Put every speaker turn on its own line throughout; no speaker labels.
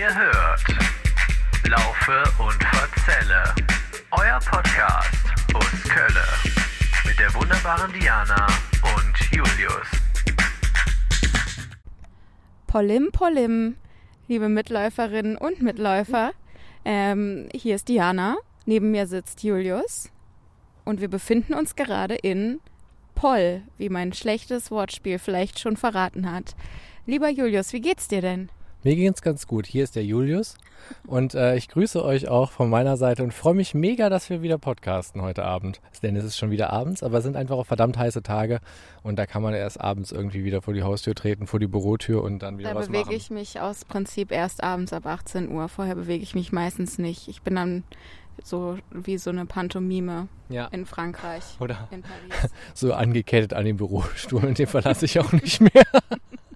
Ihr hört Laufe und Verzelle, euer Podcast aus Kölle mit der wunderbaren Diana und Julius.
Polim Polim, liebe Mitläuferinnen und Mitläufer. Ähm, hier ist Diana, neben mir sitzt Julius und wir befinden uns gerade in Poll, wie mein schlechtes Wortspiel vielleicht schon verraten hat. Lieber Julius, wie geht's dir denn?
Mir geht's ganz gut. Hier ist der Julius und äh, ich grüße euch auch von meiner Seite und freue mich mega, dass wir wieder podcasten heute Abend. Denn es ist schon wieder abends, aber es sind einfach auch verdammt heiße Tage und da kann man erst abends irgendwie wieder vor die Haustür treten, vor die Bürotür und dann wieder
da
was
bewege
machen.
ich mich aus Prinzip erst abends ab 18 Uhr. Vorher bewege ich mich meistens nicht. Ich bin dann so wie so eine Pantomime
Ja.
in Frankreich,
Oder
in Paris.
so angekettet an den Bürostuhl und den verlasse ich auch nicht mehr.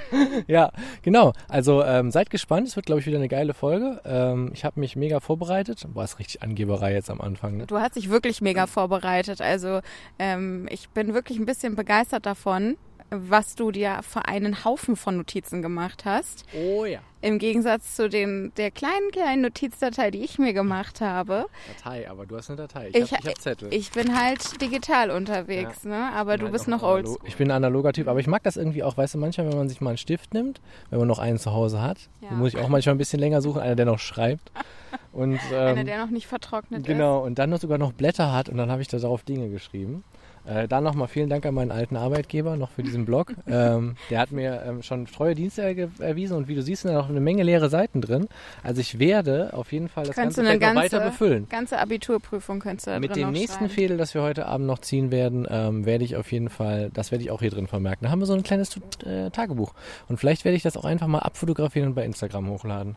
ja, genau. Also ähm, seid gespannt. Es wird, glaube ich, wieder eine geile Folge. Ähm, ich habe mich mega vorbereitet. Boah, ist richtig Angeberei jetzt am Anfang. Ne?
Du hast dich wirklich mega vorbereitet. Also ähm, ich bin wirklich ein bisschen begeistert davon, was du dir für einen Haufen von Notizen gemacht hast.
Oh ja.
Im Gegensatz zu den, der kleinen, kleinen Notizdatei, die ich mir gemacht habe.
Datei, aber du hast eine Datei. Ich,
Ich,
habe hab Zettel.
ich bin halt digital unterwegs, ne? aber du bist noch oldschool.
Ich bin ein analoger Typ, aber ich mag das irgendwie auch, weißt du, manchmal, wenn man sich mal einen Stift nimmt, wenn man noch einen zu Hause hat,
Ja.
dann muss ich auch manchmal ein bisschen länger suchen, einer, der noch schreibt. Und,
Einer,
ähm,
der noch nicht vertrocknet
genau, und dann noch sogar noch Blätter hat und dann habe ich da darauf Dinge geschrieben. Äh, dann nochmal vielen Dank an meinen alten Arbeitgeber noch für diesen Blog. ähm, der hat mir ähm, schon treue Dienste erwiesen und wie du siehst, sind da noch eine Menge leere Seiten drin. Also ich werde auf jeden Fall das
Könntest
Ganze
ganze,
weiter befüllen.
ganze Abiturprüfung könntest du da
Mit dem nächsten. Fädel, das wir heute Abend noch ziehen werden, ähm, werde ich auf jeden Fall, das werde ich auch hier drin vermerken. Da haben wir so ein kleines äh, Tagebuch. Und vielleicht werde ich das auch einfach mal abfotografieren und bei Instagram hochladen.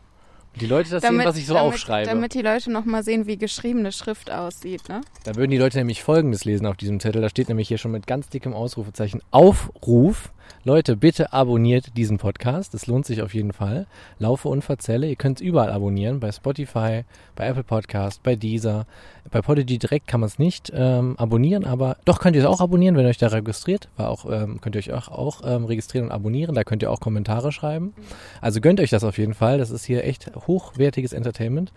Die Leute das sehen, was ich so
damit,
aufschreibe.
Damit die Leute noch mal sehen, wie geschriebene Schrift aussieht, ne?
Da würden die Leute nämlich Folgendes lesen auf diesem Zettel. Da steht nämlich hier schon mit ganz dickem Ausrufezeichen Aufruf. Leute, bitte abonniert diesen Podcast. Das lohnt sich auf jeden Fall. Laufe und verzelle. Ihr könnt es überall abonnieren. Bei Spotify, bei Apple Podcast, bei Deezer. Bei Podigy direkt kann man es nicht ähm, abonnieren, aber doch könnt ihr es auch abonnieren, wenn ihr euch da registriert. War auch, ähm, könnt ihr euch auch, auch ähm, registrieren und abonnieren. Da könnt ihr auch Kommentare schreiben. Also gönnt euch das auf jeden Fall. Das ist hier echt hochwertiges Entertainment.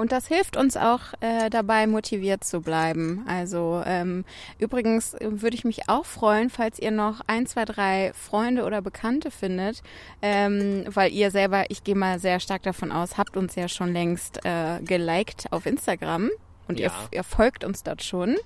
Und das hilft uns auch äh, dabei, motiviert zu bleiben. Also ähm, übrigens äh, würde ich mich auch freuen, falls ihr noch ein, zwei, drei Freunde oder Bekannte findet, ähm, weil ihr selber, ich gehe mal sehr stark davon aus, habt uns ja schon längst äh, geliked auf Instagram. Und ihr,
Ja.
ihr folgt uns dort schon.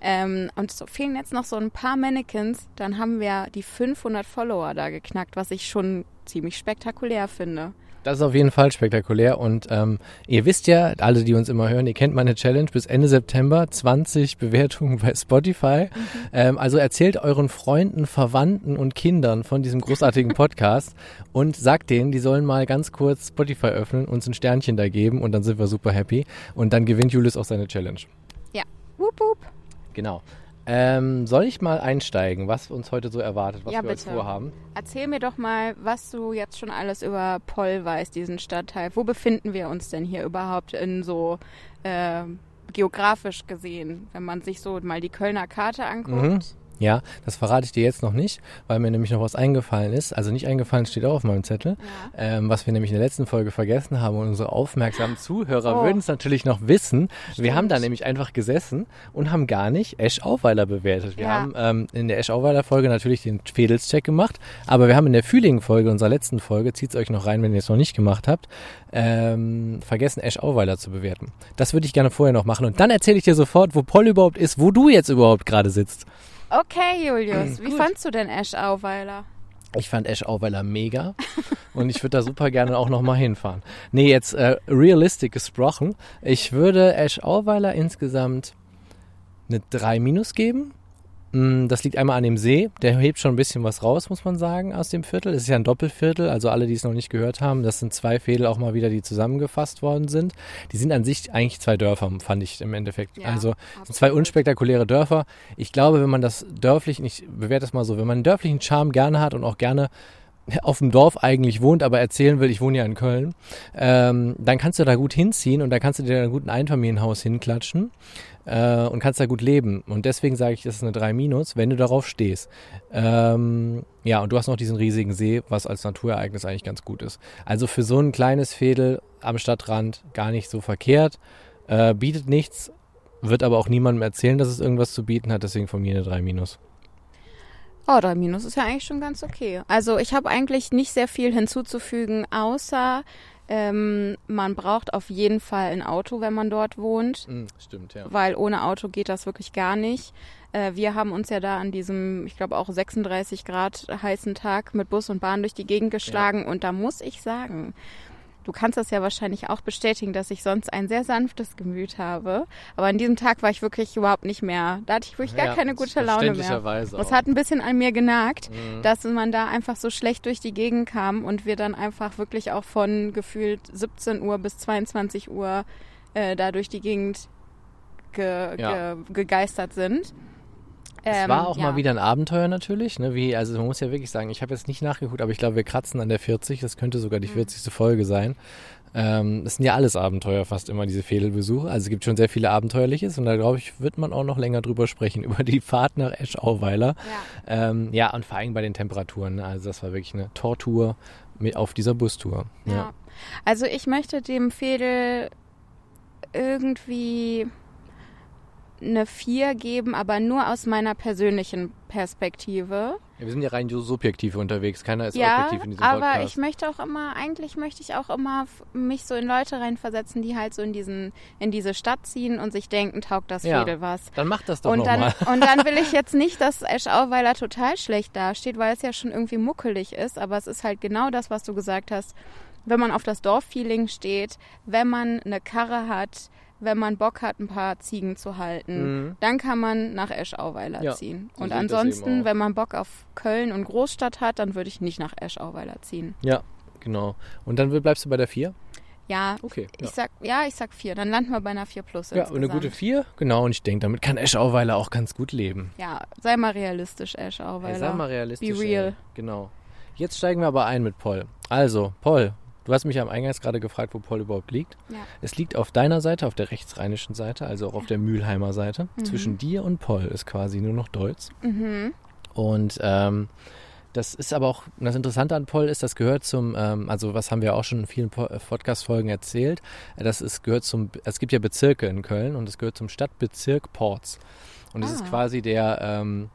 Ähm, und so fehlen jetzt noch so ein paar Mannequins. Dann haben wir die 500 Follower da geknackt, was ich schon ziemlich spektakulär finde.
Das ist auf jeden Fall spektakulär und ähm, ihr wisst ja, alle, die uns immer hören, ihr kennt meine Challenge bis Ende September, 20 Bewertungen bei Spotify. Ähm, also erzählt euren Freunden, Verwandten und Kindern von diesem großartigen Podcast und sagt denen, die sollen mal ganz kurz Spotify öffnen, uns ein Sternchen da geben und dann sind wir super happy und dann gewinnt Julius auch seine Challenge.
Ja, wup, wup.
Genau. Ähm, soll ich mal einsteigen, was uns heute so erwartet, was
Ja,
wir heute
bitte.
vorhaben?
Erzähl mir doch mal, was du jetzt schon alles über Poll weißt, diesen Stadtteil. Wo befinden wir uns denn hier überhaupt in so äh, geografisch gesehen, wenn man sich so mal die Kölner Karte anguckt?
Mhm. Ja, das verrate ich dir jetzt noch nicht, weil mir nämlich noch was eingefallen ist. Also nicht eingefallen, steht auch auf meinem Zettel.
Ja.
Ähm, was wir nämlich in der letzten Folge vergessen haben und unsere aufmerksamen Zuhörer
Oh.
würden es natürlich noch wissen. Wir
Stimmt.
haben da nämlich einfach gesessen und haben gar nicht Esch Auweiler bewertet. Wir
Ja.
haben ähm, in der Esch Auweiler Folge natürlich den Fedelscheck gemacht, aber wir haben in der Fühlingen Folge, unserer letzten Folge, zieht's euch noch rein, wenn ihr es noch nicht gemacht habt, ähm, vergessen Esch Auweiler zu bewerten. Das würde ich gerne vorher noch machen und dann erzähle ich dir sofort, wo Poll überhaupt ist, wo du jetzt überhaupt gerade sitzt.
Okay, Julius, wie
Gut.
fandst du denn Esch Auweiler?
Ich fand Esch Auweiler mega und ich würde da super gerne auch nochmal hinfahren. Nee, jetzt äh, realistic gesprochen. Ich würde Esch Auweiler insgesamt eine 3 minus geben. Mm, Das liegt einmal an dem See, der hebt schon ein bisschen was raus, muss man sagen, aus dem Viertel. Es ist ja ein Doppelviertel, also alle, die es noch nicht gehört haben, das sind zwei Fädel auch mal wieder, die zusammengefasst worden sind. Die sind an sich eigentlich zwei Dörfer, fand ich im Endeffekt.
Ja,
also es sind zwei unspektakuläre Dörfer. Ich glaube, wenn man das dörflich, ich bewerte das mal so, wenn man einen dörflichen Charme gerne hat und auch gerne auf dem Dorf eigentlich wohnt, aber erzählen will, ich wohne ja in Köln, ähm, dann kannst du da gut hinziehen und da kannst du dir ein gutes Einfamilienhaus hinklatschen äh, und kannst da gut leben. Und deswegen sage ich, das ist eine 3 Minus, wenn du darauf stehst. Ähm, ja, und du hast noch diesen riesigen See, was als Naturereignis eigentlich ganz gut ist. Also für so ein kleines Fädel am Stadtrand gar nicht so verkehrt. Äh, bietet nichts, wird aber auch niemandem erzählen, dass es irgendwas zu bieten hat, deswegen von mir eine 3 Minus.
Oh, 3 Minus ist ja eigentlich schon ganz okay. Also ich habe eigentlich nicht sehr viel hinzuzufügen, außer ähm, man braucht auf jeden Fall ein Auto, wenn man dort wohnt.
Mm, stimmt, ja.
Weil ohne Auto geht das wirklich gar nicht. Äh, wir haben uns ja da an diesem, ich glaube auch 36 Grad heißen Tag mit Bus und Bahn durch die Gegend geschlagen. Ja. Und da muss ich sagen, Du kannst das ja wahrscheinlich auch bestätigen, dass ich sonst ein sehr sanftes Gemüt habe. Aber an diesem Tag war ich wirklich überhaupt nicht mehr. Da hatte ich wirklich gar ja, keine gute Laune mehr. Das hat ein bisschen an mir genagt, mhm. dass man da einfach so schlecht durch die Gegend kam und wir dann einfach wirklich auch von gefühlt 17 Uhr bis 22 Uhr äh, da durch die Gegend ge ja. ge gegeistert sind.
Es ähm, war auch ja. mal wieder ein Abenteuer natürlich, ne? Wie, also man muss ja wirklich sagen, ich habe jetzt nicht nachgeguckt, aber ich glaube, wir kratzen an der 40, das könnte sogar die 40. Mhm. Folge sein. Ähm, das sind ja alles Abenteuer, fast immer diese Fädelbesuche. Also es gibt schon sehr viele Abenteuerliches und da glaube ich, wird man auch noch länger drüber sprechen, über die Fahrt nach Eschauweiler. Ja. Ähm, ja, und vor allem bei den Temperaturen. Ne? Also das war wirklich eine Tortur auf dieser Bustour. Ja. ja.
Also ich möchte dem Fädel irgendwie eine 4 geben, aber nur aus meiner persönlichen Perspektive.
Ja, wir sind ja rein subjektiv unterwegs, keiner ist
ja,
objektiv in diesem
Podcast. aber ich möchte auch immer, eigentlich möchte ich auch immer mich so in Leute reinversetzen, die halt so in diesen, in diese Stadt ziehen und sich denken, taugt das ja, Fädel was.
Dann mach das doch
und
dann,
mal. Und dann will ich jetzt nicht, dass Eschauweiler total schlecht dasteht, weil es ja schon irgendwie muckelig ist, aber es ist halt genau das, was du gesagt hast. Wenn man auf das Dorffeeling steht, wenn man eine Karre hat, wenn man Bock hat, ein paar Ziegen zu halten, mhm. dann kann man nach Eschauweiler ja, ziehen. Und ansonsten, wenn man Bock auf Köln und Großstadt hat, dann würde ich nicht nach Eschauweiler ziehen.
Ja, genau. Und dann bleibst du bei der 4?
Ja, okay, ich ja. sag ja, ich sag 4. Dann landen wir bei einer 4 plus.
Ja, eine gute 4, genau. Und ich denke, damit kann Eschauweiler auch ganz gut leben.
Ja, sei mal realistisch, Eschauweiler.
Hey, sei mal realistisch.
Be real. Ey.
Genau. Jetzt steigen wir aber ein mit Paul. Also, Paul, Du hast mich am Eingangs gerade gefragt, wo Paul überhaupt liegt. Ja. Es liegt auf deiner Seite, auf der rechtsrheinischen Seite, also auch auf der Mülheimer Seite. Mhm. Zwischen dir und Paul ist quasi nur noch Deutz. Mhm. Und ähm, das ist aber auch, das Interessante an Poll ist, das gehört zum, ähm, also was haben wir auch schon in vielen Podcast-Folgen erzählt, das ist, gehört zum, es gibt ja Bezirke in Köln und es gehört zum Stadtbezirk Ports. Und es ah. ist quasi der, ähm,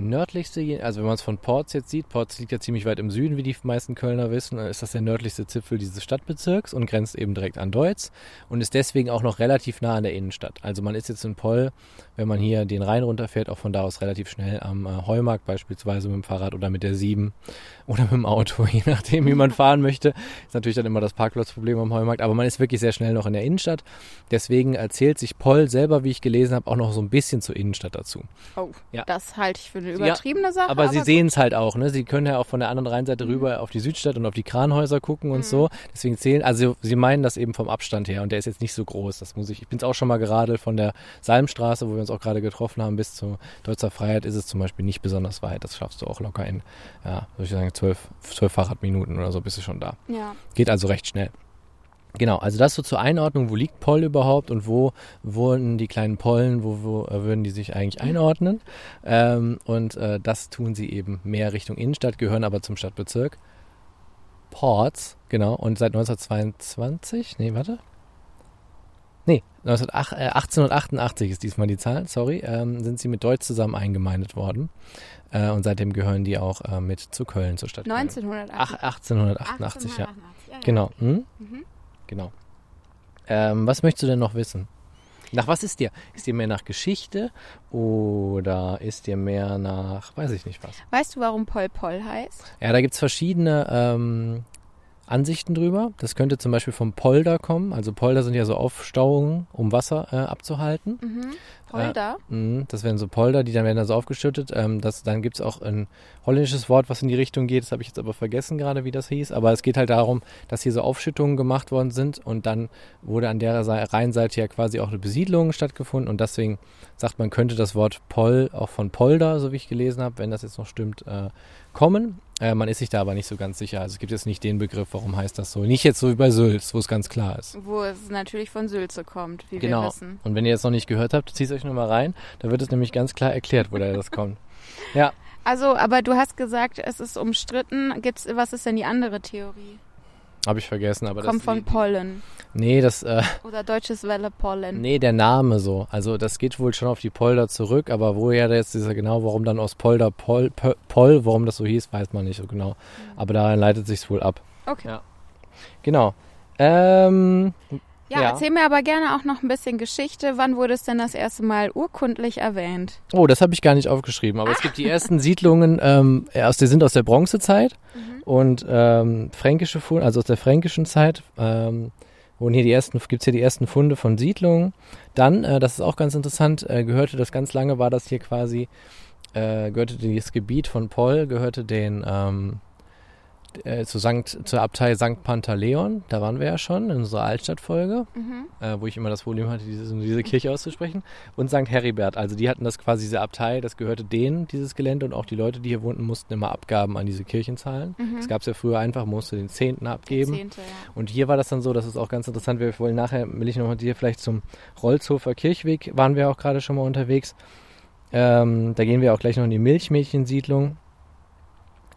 nördlichste, also wenn man es von Ports jetzt sieht, Ports liegt ja ziemlich weit im Süden, wie die meisten Kölner wissen, ist das der nördlichste Zipfel dieses Stadtbezirks und grenzt eben direkt an Deutz und ist deswegen auch noch relativ nah an der Innenstadt. Also man ist jetzt in Poll, wenn man hier den Rhein runterfährt, auch von da aus relativ schnell am äh, Heumarkt beispielsweise mit dem Fahrrad oder mit der 7 oder mit dem Auto, je nachdem, wie man fahren möchte. Ist natürlich dann immer das Parkplatzproblem am Heumarkt, aber man ist wirklich sehr schnell noch in der Innenstadt. Deswegen erzählt sich Poll selber, wie ich gelesen habe, auch noch so ein bisschen zur Innenstadt dazu.
Oh, ja. das halte ich für eine übertriebene ja, Sache.
Aber, aber sie sehen es halt auch, ne? Sie können ja auch von der anderen Rheinseite mhm. rüber auf die Südstadt und auf die Kranhäuser gucken und mhm. so. Deswegen zählen, also sie meinen das eben vom Abstand her und der ist jetzt nicht so groß. Das muss ich, ich bin es auch schon mal geradelt von der Salmstraße, wo wir uns auch gerade getroffen haben, bis zur Deutzer Freiheit ist es zum Beispiel nicht besonders weit. Das schaffst du auch locker in, ja, würde ich sagen, zwölf, zwölf Fahrradminuten oder so bist du schon da.
Ja.
Geht also recht schnell. Genau, also das so zur Einordnung, wo liegt Poll überhaupt und wo wurden die kleinen Pollen, wo, wo äh, würden die sich eigentlich einordnen? Ähm, und äh, das tun sie eben mehr Richtung Innenstadt, gehören aber zum Stadtbezirk. Ports, genau, und seit 1922, nee, warte. Nee, 1888 äh, ist diesmal die Zahl, sorry, ähm, sind sie mit Deutsch zusammen eingemeindet worden. Äh, und seitdem gehören die auch äh, mit zu Köln zur Stadt.
1988.
Ach, 1888, 1888 ja. ja, ja. Genau. Hm? Mhm. Genau. Ähm, was möchtest du denn noch wissen? Nach was ist dir? Ist dir mehr nach Geschichte oder ist dir mehr nach, weiß ich nicht was?
Weißt du, warum Pol Pol heißt?
Ja, da gibt es verschiedene ähm, Ansichten drüber. Das könnte zum Beispiel vom Polder kommen. Also Polder sind ja so Aufstauungen, um Wasser äh, abzuhalten.
Mhm. Polder?
Äh, mh, das wären so Polder, die dann werden da so aufgeschüttet. Ähm, das, dann gibt es auch ein holländisches Wort, was in die Richtung geht. Das habe ich jetzt aber vergessen gerade, wie das hieß. Aber es geht halt darum, dass hier so Aufschüttungen gemacht worden sind und dann wurde an der Rheinseite ja quasi auch eine Besiedlung stattgefunden und deswegen sagt man, könnte das Wort Pol auch von Polder, so wie ich gelesen habe, wenn das jetzt noch stimmt, äh, kommen. Äh, man ist sich da aber nicht so ganz sicher. Also es gibt jetzt nicht den Begriff, warum heißt das so. Nicht jetzt so wie bei Sülz, wo es ganz klar ist.
Wo es natürlich von Sülze kommt, wie wir
Genau.
wissen.
Und wenn ihr jetzt noch nicht gehört habt, zieht euch nur mal rein. Da wird es nämlich ganz klar erklärt, woher das kommt. Ja,
Also, aber du hast gesagt, es ist umstritten. Gibt's, was ist denn die andere Theorie?
Habe ich vergessen. Aber
Kommt
das,
von Pollen.
Nee, das, äh,
Oder deutsches Welle Pollen.
nee, der Name so. Also das geht wohl schon auf die Polder zurück, aber woher jetzt dieser genau, warum dann aus Polder Pol, Pol, warum das so hieß, weiß man nicht so genau. Aber daran leitet sich's wohl ab.
Okay.
Ja. Genau. Ähm,
Ja,
Ja.
erzähl mir aber gerne auch noch ein bisschen Geschichte. Wann wurde es denn das erste Mal urkundlich erwähnt?
Oh, das habe ich gar nicht aufgeschrieben. Aber es gibt die ersten Siedlungen, ähm, aus, die sind aus der Bronzezeit und ähm, fränkische Funde, also aus der fränkischen Zeit. Ähm, wurden hier die ersten, gibt's hier die ersten Funde von Siedlungen. Dann, äh, das ist auch ganz interessant, äh, gehörte das ganz lange, war das hier quasi, äh, gehörte dieses Gebiet von Poll, gehörte den ähm, äh, zu Sankt, zur Abtei St. Pantaleon, da waren wir ja schon in unserer Altstadtfolge, äh, wo ich immer das Problem hatte, diese, diese Kirche auszusprechen. Und St. Heribert, also die hatten das quasi, diese Abtei, das gehörte denen, dieses Gelände. Und auch die Leute, die hier wohnten, mussten immer Abgaben an diese Kirchen zahlen. Das gab es ja früher einfach, musste den Zehnten abgeben.
Zehnte, ja.
Und hier war das dann so, das ist auch ganz interessant. Wir wollen nachher, will ich noch mal hier vielleicht zum Rolzhofer Kirchweg, waren wir auch gerade schon mal unterwegs. Ähm, da gehen wir auch gleich noch in die Milchmädchensiedlung.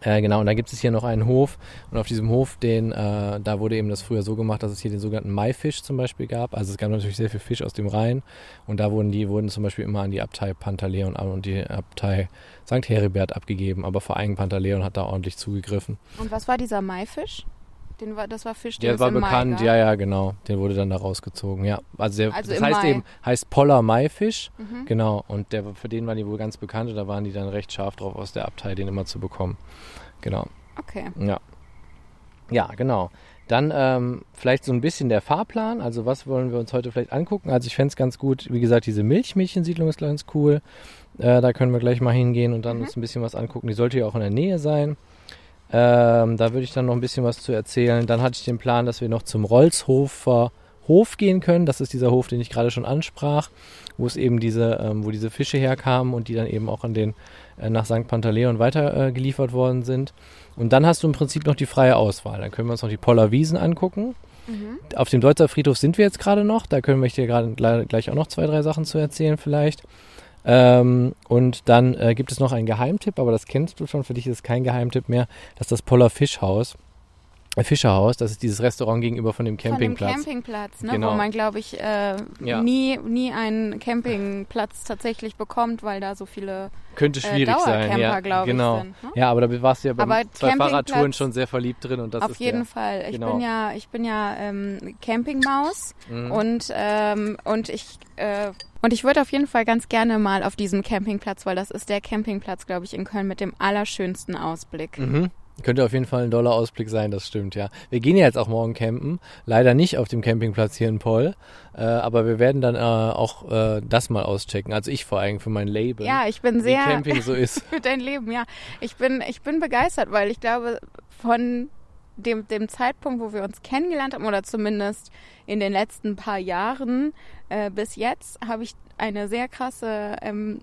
Äh, genau, und da gibt es hier noch einen Hof. Und auf diesem Hof, den, äh, da wurde eben das früher so gemacht, dass es hier den sogenannten Maifisch zum Beispiel gab. Also es gab natürlich sehr viel Fisch aus dem Rhein. Und da wurden die, wurden zum Beispiel immer an die Abtei Pantaleon und die Abtei St. Heribert abgegeben. Aber vor allem Pantaleon hat da ordentlich zugegriffen.
Und was war dieser Maifisch? Den war, das war Fisch, den
Der
es
war
Mai
bekannt,
gab.
ja, ja, genau. Der wurde dann da rausgezogen, ja. Also, der,
Also
das heißt
Mai.
eben, heißt Poller Maifisch,
Mhm.
genau. Und der, für den waren die wohl ganz bekannt und da waren die dann recht scharf drauf, aus der Abtei den immer zu bekommen. Genau,
Okay.
ja. Ja, genau. Dann ähm, vielleicht so ein bisschen der Fahrplan. Also was wollen wir uns heute vielleicht angucken? Also ich fänd's ganz gut, wie gesagt, diese Milchmädchensiedlung ist ganz cool. Äh, da können wir gleich mal hingehen und dann
Mhm.
uns ein bisschen was angucken. Die sollte ja auch in der Nähe sein. Ähm, da würde ich dann noch ein bisschen was zu erzählen. Dann hatte ich den Plan, dass wir noch zum Rolzhofer Hof gehen können. Das ist dieser Hof, den ich gerade schon ansprach, wo es eben diese, ähm, wo diese Fische herkamen und die dann eben auch an den äh, nach St. Pantaleon weiter äh, geliefert worden sind. Und dann hast du im Prinzip noch die freie Auswahl. Dann können wir uns noch die Poller Wiesen angucken.
Mhm.
Auf dem Deutzer Friedhof sind wir jetzt gerade noch. Da können wir dir gerade gle- gleich auch noch zwei, drei Sachen zu erzählen vielleicht. Ähm, und dann äh, gibt es noch einen Geheimtipp, aber das kennst du schon. Für dich ist es kein Geheimtipp mehr. Das ist das Poller Fischhaus. Äh, Fischerhaus, das ist dieses Restaurant gegenüber von dem Campingplatz.
Von dem Campingplatz, ne?
Genau.
wo man, glaube ich, äh,
Ja.
nie, nie einen Campingplatz tatsächlich bekommt, weil da so viele
Könnte
äh,
schwierig sein.
Dauercamper,
Ja,
glaube
genau.
ich, sind. Ne?
Ja, aber da warst du ja bei zwei Fahrradtouren schon sehr verliebt drin und das
Auf
ist
jeden
der,
Fall. Ich
genau.
bin ja, ich bin ja ähm, Campingmaus
Mhm.
und ähm, und ich äh, und ich würde auf jeden Fall ganz gerne mal auf diesem Campingplatz, weil das ist der Campingplatz, glaube ich, in Köln mit dem allerschönsten Ausblick.
Mhm. Könnte auf jeden Fall ein doller Ausblick sein, das stimmt, ja. Wir gehen ja jetzt auch morgen campen. Leider nicht auf dem Campingplatz hier in Poll. Äh, aber wir werden dann äh, auch äh, das mal auschecken. Also ich vor allem für mein Label.
Ja, ich bin
wie
sehr
Camping so ist.
für dein Leben, ja. Ich bin, ich bin begeistert, weil ich glaube, von dem, dem Zeitpunkt, wo wir uns kennengelernt haben, oder zumindest in den letzten paar Jahren äh, bis jetzt, habe ich eine sehr krasse ähm,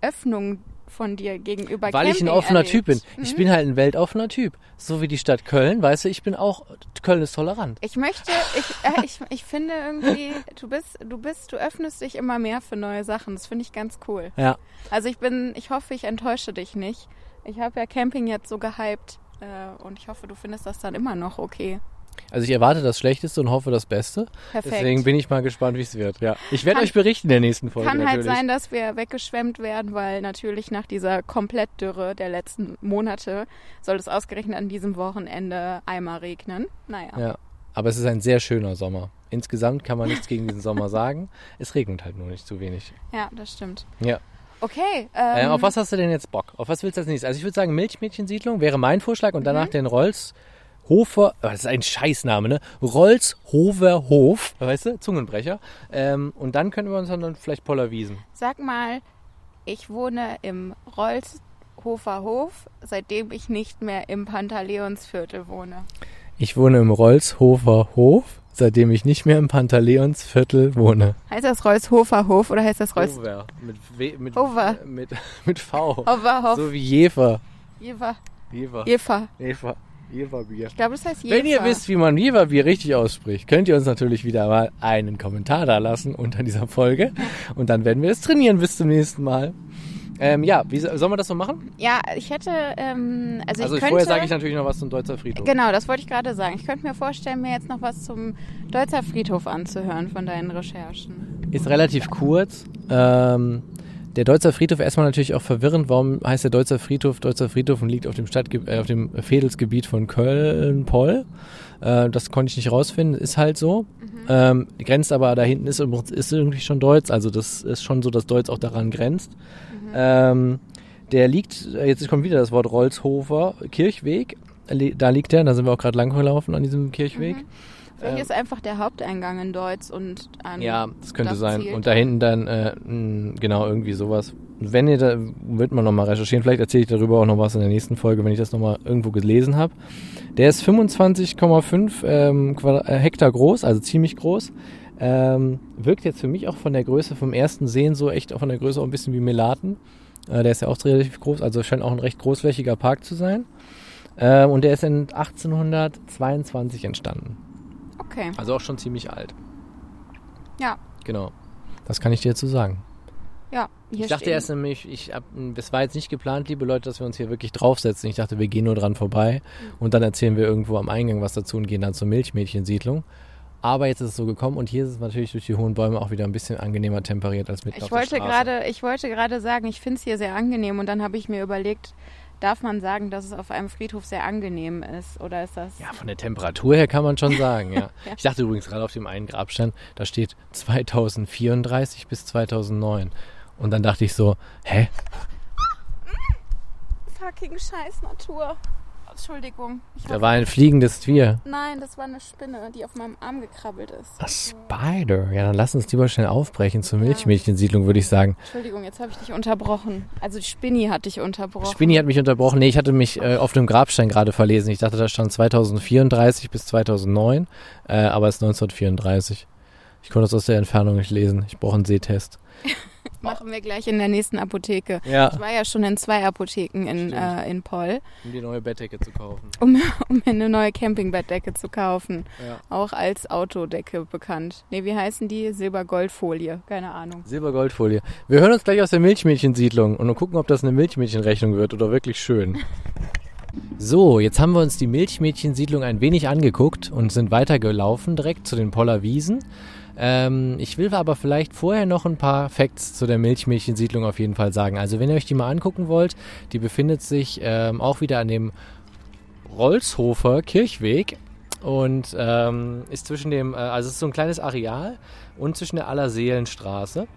Öffnung von dir gegenüber
Weil ich ein
Camping
offener
erlebt.
Typ bin. Ich
Mhm.
bin halt ein weltoffener Typ. So wie die Stadt Köln, weißt du, ich bin auch, Köln ist tolerant.
Ich möchte, ich, äh, ich, ich finde irgendwie, du bist, du bist, du öffnest dich immer mehr für neue Sachen. Das finde ich ganz cool.
Ja.
Also ich bin, ich hoffe, ich enttäusche dich nicht. Ich habe ja Camping jetzt so gehypt äh, und ich hoffe, du findest das dann immer noch okay.
Also ich erwarte das Schlechteste und hoffe das Beste.
Perfekt.
Deswegen bin ich mal gespannt, wie es wird. Ja. Ich werde euch berichten in der nächsten Folge.
Kann halt
natürlich.
sein, dass wir weggeschwemmt werden, weil natürlich nach dieser Komplettdürre der letzten Monate soll es ausgerechnet an diesem Wochenende einmal regnen. Naja.
Ja. Aber es ist ein sehr schöner Sommer. Insgesamt kann man nichts gegen diesen Sommer sagen. Es regnet halt nur nicht zu wenig.
Ja, das stimmt.
Ja.
Okay.
Äh,
Ähm,
auf was hast du denn jetzt Bock? Auf was willst du als nächstes? Also ich würde sagen Milchmädchensiedlung wäre mein Vorschlag und danach den Rolzhofer, oh, das ist ein Scheißname, ne? Rolzhofer Hof, weißt du, Zungenbrecher. Ähm, und dann können wir uns dann vielleicht Pollerwiesen.
Sag mal, ich wohne im Rolzhofer Hof, seitdem ich nicht mehr im Pantaleonsviertel wohne.
Ich wohne im Rolzhofer Hof, seitdem ich nicht mehr im Pantaleonsviertel wohne.
Heißt das Rolzhofer Hof oder heißt das Rolz...
Hover. Mit, w, mit,
Hover.
mit, mit V.
Hover, Hof,
So wie Jefer.
Jever. Jefer.
Jever. Jeverbier.
Ich glaube, das heißt Jefer.
Wenn ihr wisst, wie man Jeverbier richtig ausspricht, könnt ihr uns natürlich wieder mal einen Kommentar da lassen unter dieser Folge. Und dann werden wir es trainieren bis zum nächsten Mal. Ähm, ja, wie so- sollen wir das so machen?
Ja, ich hätte, ähm, also,
Also
ich könnte...
vorher sage ich natürlich noch was zum Deutzer Friedhof.
Genau, das wollte ich gerade sagen. Ich könnte mir vorstellen, mir jetzt noch was zum Deutzer Friedhof anzuhören von deinen Recherchen.
Ist relativ kurz. Ähm, der Deutzer Friedhof, erstmal natürlich auch verwirrend. Warum heißt der Deutzer Friedhof Deutzer Friedhof und liegt auf dem Stadtge äh, auf dem Fädelsgebiet von Köln-Poll? Äh, das konnte ich nicht rausfinden. Ist halt so. Ähm, grenzt aber da hinten ist, ist irgendwie schon Deutsch. Also das ist schon so, dass Deutsch auch daran grenzt. Ähm, der liegt, äh, jetzt kommt wieder das Wort Rolzhofer Kirchweg. Da liegt der, da sind wir auch gerade lang gelaufen an diesem Kirchweg.
Vielleicht
Ähm,
ist einfach der Haupteingang in Deutsch und an
Ja, das könnte
das
sein.
zielt.
Und da hinten dann, äh, mh, genau, irgendwie sowas. Wenn ihr da, wird man nochmal recherchieren. Vielleicht erzähle ich darüber auch noch was in der nächsten Folge, wenn ich das nochmal irgendwo gelesen habe. Der ist 25,5 ähm, äh, Hektar groß, also ziemlich groß. Ähm, wirkt jetzt für mich auch von der Größe vom ersten Sehen so echt auch von der Größe auch ein bisschen wie Melaten. Äh, der ist ja auch relativ groß, also scheint auch ein recht großflächiger Park zu sein. Ähm, und der ist in 1822 entstanden.
Okay.
Also auch schon ziemlich alt.
Ja.
Genau. Das kann ich dir dazu sagen.
Ja, hier
ich dachte
stehen-
erst nämlich, ich hab, das war jetzt nicht geplant, liebe Leute, dass wir uns hier wirklich draufsetzen. Ich dachte, wir gehen nur dran vorbei und dann erzählen wir irgendwo am Eingang was dazu und gehen dann zur Milchmädchensiedlung. Aber jetzt ist es so gekommen und hier ist es natürlich durch die hohen Bäume auch wieder ein bisschen angenehmer temperiert als mitten
Ich
auf der
wollte
Straße.
gerade, ich wollte gerade sagen, ich finde es hier sehr angenehm und dann habe ich mir überlegt, darf man sagen, dass es auf einem Friedhof sehr angenehm ist oder ist das?
Ja, von der Temperatur her kann man schon sagen, ja.
Ja.
Ich dachte übrigens gerade auf dem einen Grabstein, da steht 2034 bis 2009. Und dann dachte ich so, hä?
Fucking Scheiß Natur. Entschuldigung.
Da war ein fliegendes Tier.
Nein, das war eine Spinne, die auf meinem Arm gekrabbelt ist.
A Spider. Ja, dann lass uns lieber schnell aufbrechen zur Milchmädchensiedlung, würde ich sagen.
Entschuldigung, jetzt habe ich dich unterbrochen. Also die Spinni hat dich unterbrochen.
Spinni hat mich unterbrochen. Nee, ich hatte mich äh, auf dem Grabstein gerade verlesen. Ich dachte, da stand 2034 bis 2009, äh, aber es ist 1934. Ich konnte das aus der Entfernung nicht lesen. Ich brauche einen Sehtest.
Machen wir gleich in der nächsten Apotheke.
Ja.
Ich war ja schon in zwei Apotheken in, äh, in Poll,
Um die neue Bettdecke zu kaufen.
um, um mir eine neue Campingbettdecke zu kaufen.
Ja.
Auch als Autodecke bekannt. Nee, wie heißen die? Silbergoldfolie. Keine Ahnung.
Silbergoldfolie. Wir hören uns gleich aus der Milchmädchensiedlung und gucken, ob das eine Milchmädchenrechnung wird oder wirklich schön. So, jetzt haben wir uns die Milchmädchensiedlung ein wenig angeguckt und sind weitergelaufen direkt zu den Poller Wiesen. Ähm, ich will aber vielleicht vorher noch ein paar Facts zu der Milchmädchensiedlung auf jeden Fall sagen. Also wenn ihr euch die mal angucken wollt, die befindet sich ähm, auch wieder an dem Rolzhofer Kirchweg und ähm, ist zwischen dem, äh, also es ist so ein kleines Areal und zwischen der Allerseelenstraße.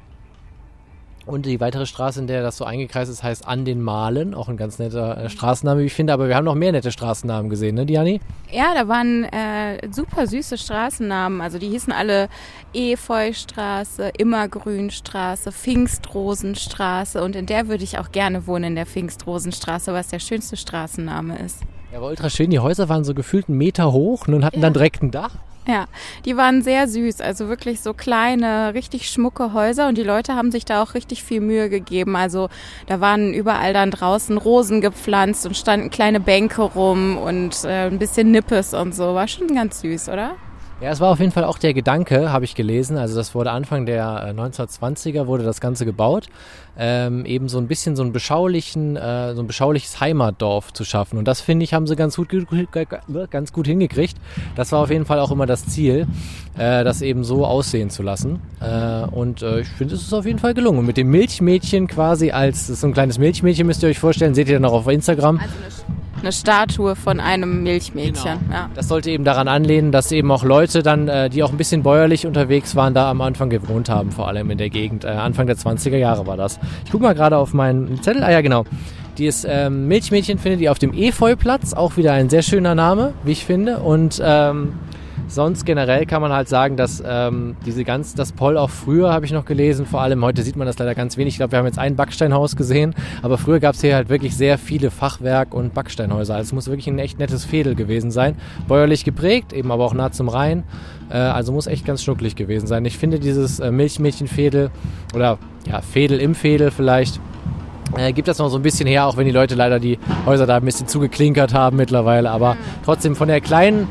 Und die weitere Straße, in der das so eingekreist ist, heißt An den Malen. Auch ein ganz netter äh, Straßenname, wie ich finde. Aber wir haben noch mehr nette Straßennamen gesehen, ne, Diani?
Ja, da waren äh, super süße Straßennamen. Also die hießen alle Efeustraße, Immergrünstraße, Pfingstrosenstraße. Und in der würde ich auch gerne wohnen, in der Pfingstrosenstraße, was der schönste Straßenname ist.
Ja, war ultra schön. Die Häuser waren so gefühlt einen Meter hoch und hatten
Ja.
dann direkt ein Dach.
Ja, die waren sehr süß, also wirklich so kleine, richtig schmucke Häuser und die Leute haben sich da auch richtig viel Mühe gegeben. Also da waren überall dann draußen Rosen gepflanzt und standen kleine Bänke rum und äh, ein bisschen Nippes und so. War schon ganz süß, oder?
Ja, es war auf jeden Fall auch der Gedanke, habe ich gelesen. Also das wurde Anfang der äh, 1920er wurde das Ganze gebaut, ähm, eben so ein bisschen so ein beschaulichen, äh, so ein beschauliches Heimatdorf zu schaffen. Und das finde ich haben sie ganz gut, ge- ganz gut hingekriegt. Das war auf jeden Fall auch immer das Ziel, äh, das eben so aussehen zu lassen. Äh, und äh, ich finde, es ist auf jeden Fall gelungen. Und mit dem Milchmädchen quasi als das ist so ein kleines Milchmädchen müsst ihr euch vorstellen, seht ihr dann auch auf Instagram.
Also eine, Statue von einem Milchmädchen. Ja.
Das sollte eben daran anlehnen, dass eben auch Leute dann, äh, die auch ein bisschen bäuerlich unterwegs waren, da am Anfang gewohnt haben, vor allem in der Gegend. Äh, Anfang der 20er Jahre war das. Ich gucke mal gerade auf meinen Zettel. Ah ja, genau. Die ist ähm, Milchmädchen findet ihr auf dem Efeuplatz, auch wieder ein sehr schöner Name, wie ich finde. Und ähm, sonst generell kann man halt sagen, dass ähm, diese ganz, das Poll auch früher habe ich noch gelesen, vor allem heute sieht man das leider ganz wenig. Ich glaube, wir haben jetzt ein Backsteinhaus gesehen, aber früher gab es hier halt wirklich sehr viele Fachwerk- und Backsteinhäuser. Also es muss wirklich ein echt nettes Fädel gewesen sein. Bäuerlich geprägt, eben aber auch nah zum Rhein. Äh, also muss echt ganz schnucklig gewesen sein. Ich finde dieses äh, Milchmädchenfädel oder ja, Fädel im Fädel vielleicht äh, gibt das noch so ein bisschen her, auch wenn die Leute leider die Häuser da ein bisschen zugeklinkert haben mittlerweile. Aber trotzdem von der kleinen,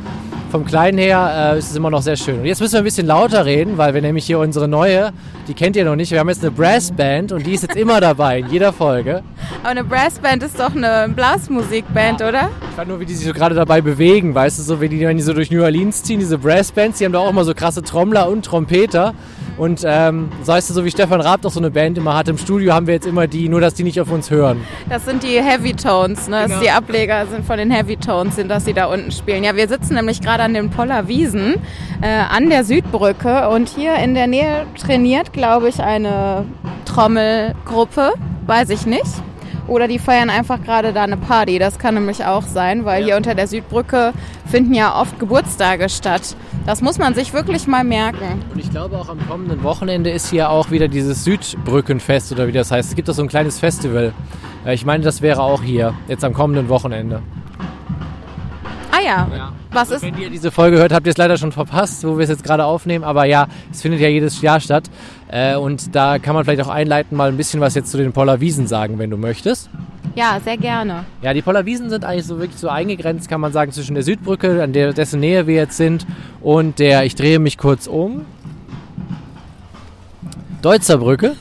vom Kleinen her äh, ist es immer noch sehr schön. Und jetzt müssen wir ein bisschen lauter reden, weil wir nämlich hier unsere neue, die kennt ihr noch nicht, wir haben jetzt eine Brassband und die ist jetzt immer dabei in jeder Folge.
Aber eine Brassband ist doch eine Blasmusikband, oder?
Ich fand nur, wie die sich so gerade dabei bewegen, weißt du, so wie die, wenn die so durch New Orleans ziehen, diese Brassbands, die haben da auch immer so krasse Trommler und Trompeter. Und ähm, so heißt es so, wie Stefan Raab doch so eine Band immer hat im Studio, haben wir jetzt immer die, nur dass die nicht auf uns hören.
Das sind die Heavy Tones, ne? Das
Genau.
ist die Ableger sind von den Heavy Tones, sind, dass sie da unten spielen. Ja, wir sitzen nämlich gerade an den Poller Wiesen äh, an der Südbrücke und hier in der Nähe trainiert, glaube ich, eine Trommelgruppe, weiß ich nicht. Oder die feiern einfach gerade da eine Party. Das kann nämlich auch sein, weil
Ja.
hier unter der Südbrücke finden ja oft Geburtstage statt. Das muss man sich wirklich mal merken.
Und ich glaube auch am kommenden Wochenende ist hier auch wieder dieses Südbrückenfest oder wie das heißt. Es gibt da so ein kleines Festival. Äh, ich meine, das wäre auch hier, jetzt am kommenden Wochenende.
Ah ja, was ist
Wenn ihr diese Folge hört, habt ihr es leider schon verpasst, wo wir es jetzt gerade aufnehmen. Aber ja, es findet ja jedes Jahr statt. Äh, und da kann man vielleicht auch einleiten, mal ein bisschen was jetzt zu den Poller Wiesen sagen, wenn du möchtest.
Ja, sehr gerne.
Ja, die Poller Wiesen sind eigentlich so wirklich so eingegrenzt, kann man sagen, zwischen der Südbrücke, an der, dessen Nähe wir jetzt sind, und der, ich drehe mich kurz um, Deutzer Brücke.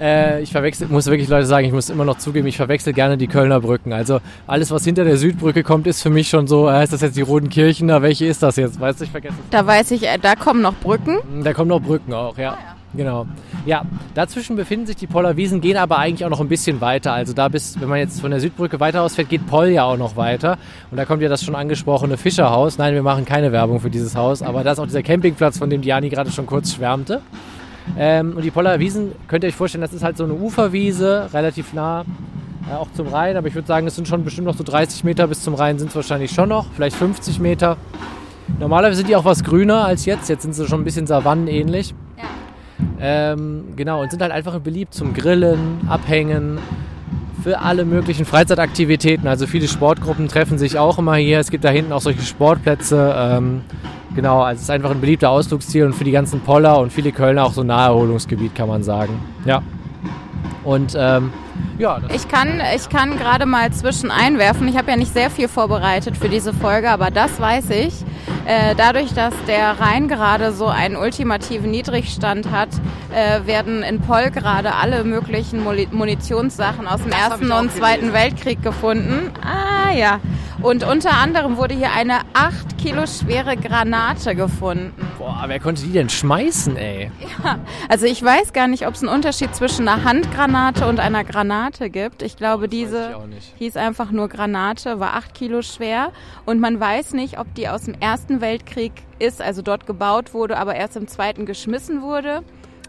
äh, ich verwechsel, muss wirklich Leute sagen, ich muss immer noch zugeben, ich verwechsel gerne die Kölner Brücken. Also alles, was hinter der Südbrücke kommt, ist für mich schon so, äh, ist das jetzt die Rodenkirchener? Welche ist das jetzt? Weißt du, ich vergesse es.
Da weiß ich, äh, da kommen noch Brücken.
Da kommen noch Brücken auch, ja. Genau. Ja, dazwischen befinden sich die Poller Wiesen, gehen aber eigentlich auch noch ein bisschen weiter. Also da bis, wenn man jetzt von der Südbrücke weiter ausfährt, geht Poll ja auch noch weiter. Und da kommt ja das schon angesprochene Fischerhaus. Nein, wir machen keine Werbung für dieses Haus, aber da ist auch dieser Campingplatz, von dem Diani gerade schon kurz schwärmte. Ähm, und die Poller Wiesen, könnt ihr euch vorstellen, das ist halt so eine Uferwiese, relativ nah äh, auch zum Rhein. Aber ich würde sagen, es sind schon bestimmt noch so 30 Meter bis zum Rhein sind es wahrscheinlich schon noch, vielleicht 50 Meter. Normalerweise sind die auch was grüner als jetzt. Jetzt sind sie schon ein bisschen savannenähnlich.
Ja.
Ähm, genau, und sind halt einfach beliebt zum Grillen, Abhängen, für alle möglichen Freizeitaktivitäten. Also viele Sportgruppen treffen sich auch immer hier. Es gibt da hinten auch solche Sportplätze. Ähm, genau, also es ist einfach ein beliebter Ausflugsziel und für die ganzen Poller und viele Kölner auch so ein Naherholungsgebiet, kann man sagen. Ja. Und ähm, ja, das
Ich kann, ich kann gerade mal zwischen einwerfen. Ich habe ja nicht sehr viel vorbereitet für diese Folge, aber das weiß ich. Äh, dadurch, dass der Rhein gerade so einen ultimativen Niedrigstand hat, äh, werden in Poll gerade alle möglichen Munitionssachen aus dem
hab
Ersten und Zweiten. Weltkrieg gefunden. Ah ja. Und unter anderem wurde hier eine 8 Kilo schwere Granate gefunden.
boah, wer konnte die denn schmeißen, ey?
Also ich weiß gar nicht, ob es einen Unterschied zwischen einer Handgranate und einer Granate gibt. Ich glaube, diese
ich
hieß einfach nur Granate, war acht Kilo schwer und man weiß nicht, ob die aus dem Ersten Weltkrieg ist, also dort gebaut wurde, aber erst im Zweiten geschmissen wurde.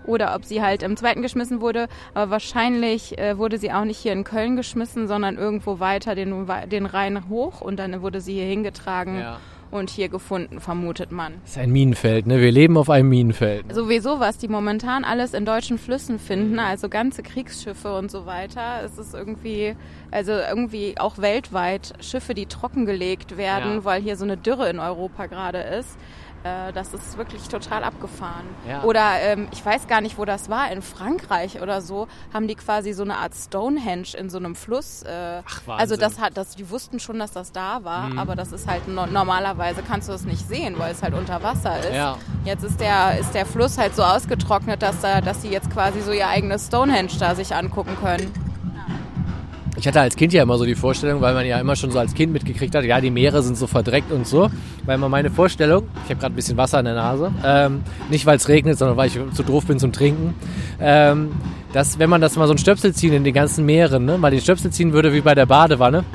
Oder ob sie halt im Zweiten geschmissen wurde, aber wahrscheinlich äh, wurde sie auch nicht hier in Köln geschmissen, sondern irgendwo weiter den, den Rhein hoch und dann wurde sie hier hingetragen
Ja.
und hier gefunden, vermutet man.
Das ist ein Minenfeld, ne? Wir leben auf einem Minenfeld.
Sowieso, was die momentan alles in deutschen Flüssen finden, also ganze Kriegsschiffe und so weiter, es ist irgendwie, also irgendwie auch weltweit Schiffe, die trockengelegt werden,
Ja.
weil hier so eine Dürre in Europa gerade ist. Äh, Das ist wirklich total abgefahren.
Ja.
Oder ähm, ich weiß gar nicht, wo das war, in Frankreich oder so, haben die quasi so eine Art Stonehenge in so einem Fluss. Äh,
Ach, Wahnsinn. Mhm.
also das hat, das, die wussten schon, dass das da war, aber das ist halt no normalerweise kannst du es nicht sehen, weil es halt unter Wasser ist.
Ja.
Jetzt ist der, ist der Fluss halt so ausgetrocknet, dass, da, dass sie jetzt quasi so ihr eigenes Stonehenge da sich angucken können.
Ich hatte als Kind ja immer so die Vorstellung, weil man ja immer schon so als Kind mitgekriegt hat, ja, die Meere sind so verdreckt und so. Weil man meine Vorstellung, ich habe gerade ein bisschen Wasser in der Nase, ähm, nicht weil es regnet, sondern weil ich zu doof bin zum Trinken, ähm, dass wenn man das mal so ein Stöpsel ziehen in den ganzen Meeren, ne, mal den Stöpsel ziehen würde wie bei der Badewanne,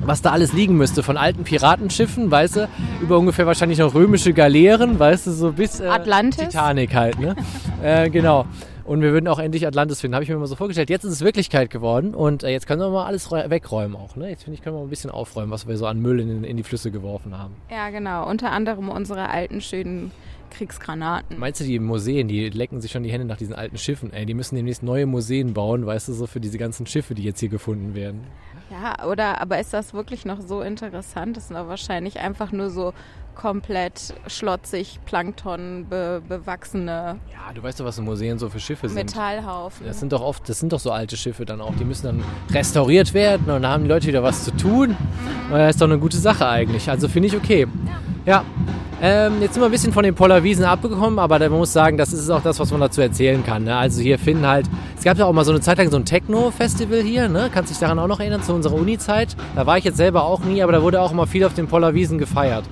was da alles liegen müsste, von alten Piratenschiffen, weißt du, über ungefähr wahrscheinlich noch römische Galeeren, weißt du, so bis äh,
Atlantis?
Titanic halt, ne? äh, genau. Und wir würden auch endlich Atlantis finden, habe ich mir mal so vorgestellt. Jetzt ist es Wirklichkeit geworden und äh, jetzt können wir mal alles wegräumen auch, ne? Jetzt finde ich, können wir mal ein bisschen aufräumen, was wir so an Müll in, in die Flüsse geworfen haben.
Ja, genau. Unter anderem unsere alten, schönen Kriegsgranaten.
Meinst du, die Museen, die lecken sich schon die Hände nach diesen alten Schiffen? Ey, die müssen demnächst neue Museen bauen, weißt du, so für diese ganzen Schiffe, die jetzt hier gefunden werden.
Ja, oder aber ist das wirklich noch so interessant? Das sind doch wahrscheinlich einfach nur so komplett schlotzig, Plankton be bewachsene
Ja, du weißt doch, was in Museen so für Schiffe sind.
Metallhaufen.
Das sind doch oft, das sind doch so alte Schiffe dann auch. Die müssen dann restauriert werden und dann haben die Leute wieder was zu tun. Das ist doch eine gute Sache eigentlich. Also finde ich okay. Ja. Ähm, jetzt sind wir ein bisschen von den Pollerwiesen abgekommen, aber man muss sagen, das ist auch das, was man dazu erzählen kann. Ne? Also hier finden halt, es gab ja auch mal so eine Zeit lang so ein Techno-Festival hier, ne? Kannst dich daran auch noch erinnern, zu unserer Uni-Zeit? Da war ich jetzt selber auch nie, aber da wurde auch immer viel auf den Pollerwiesen gefeiert.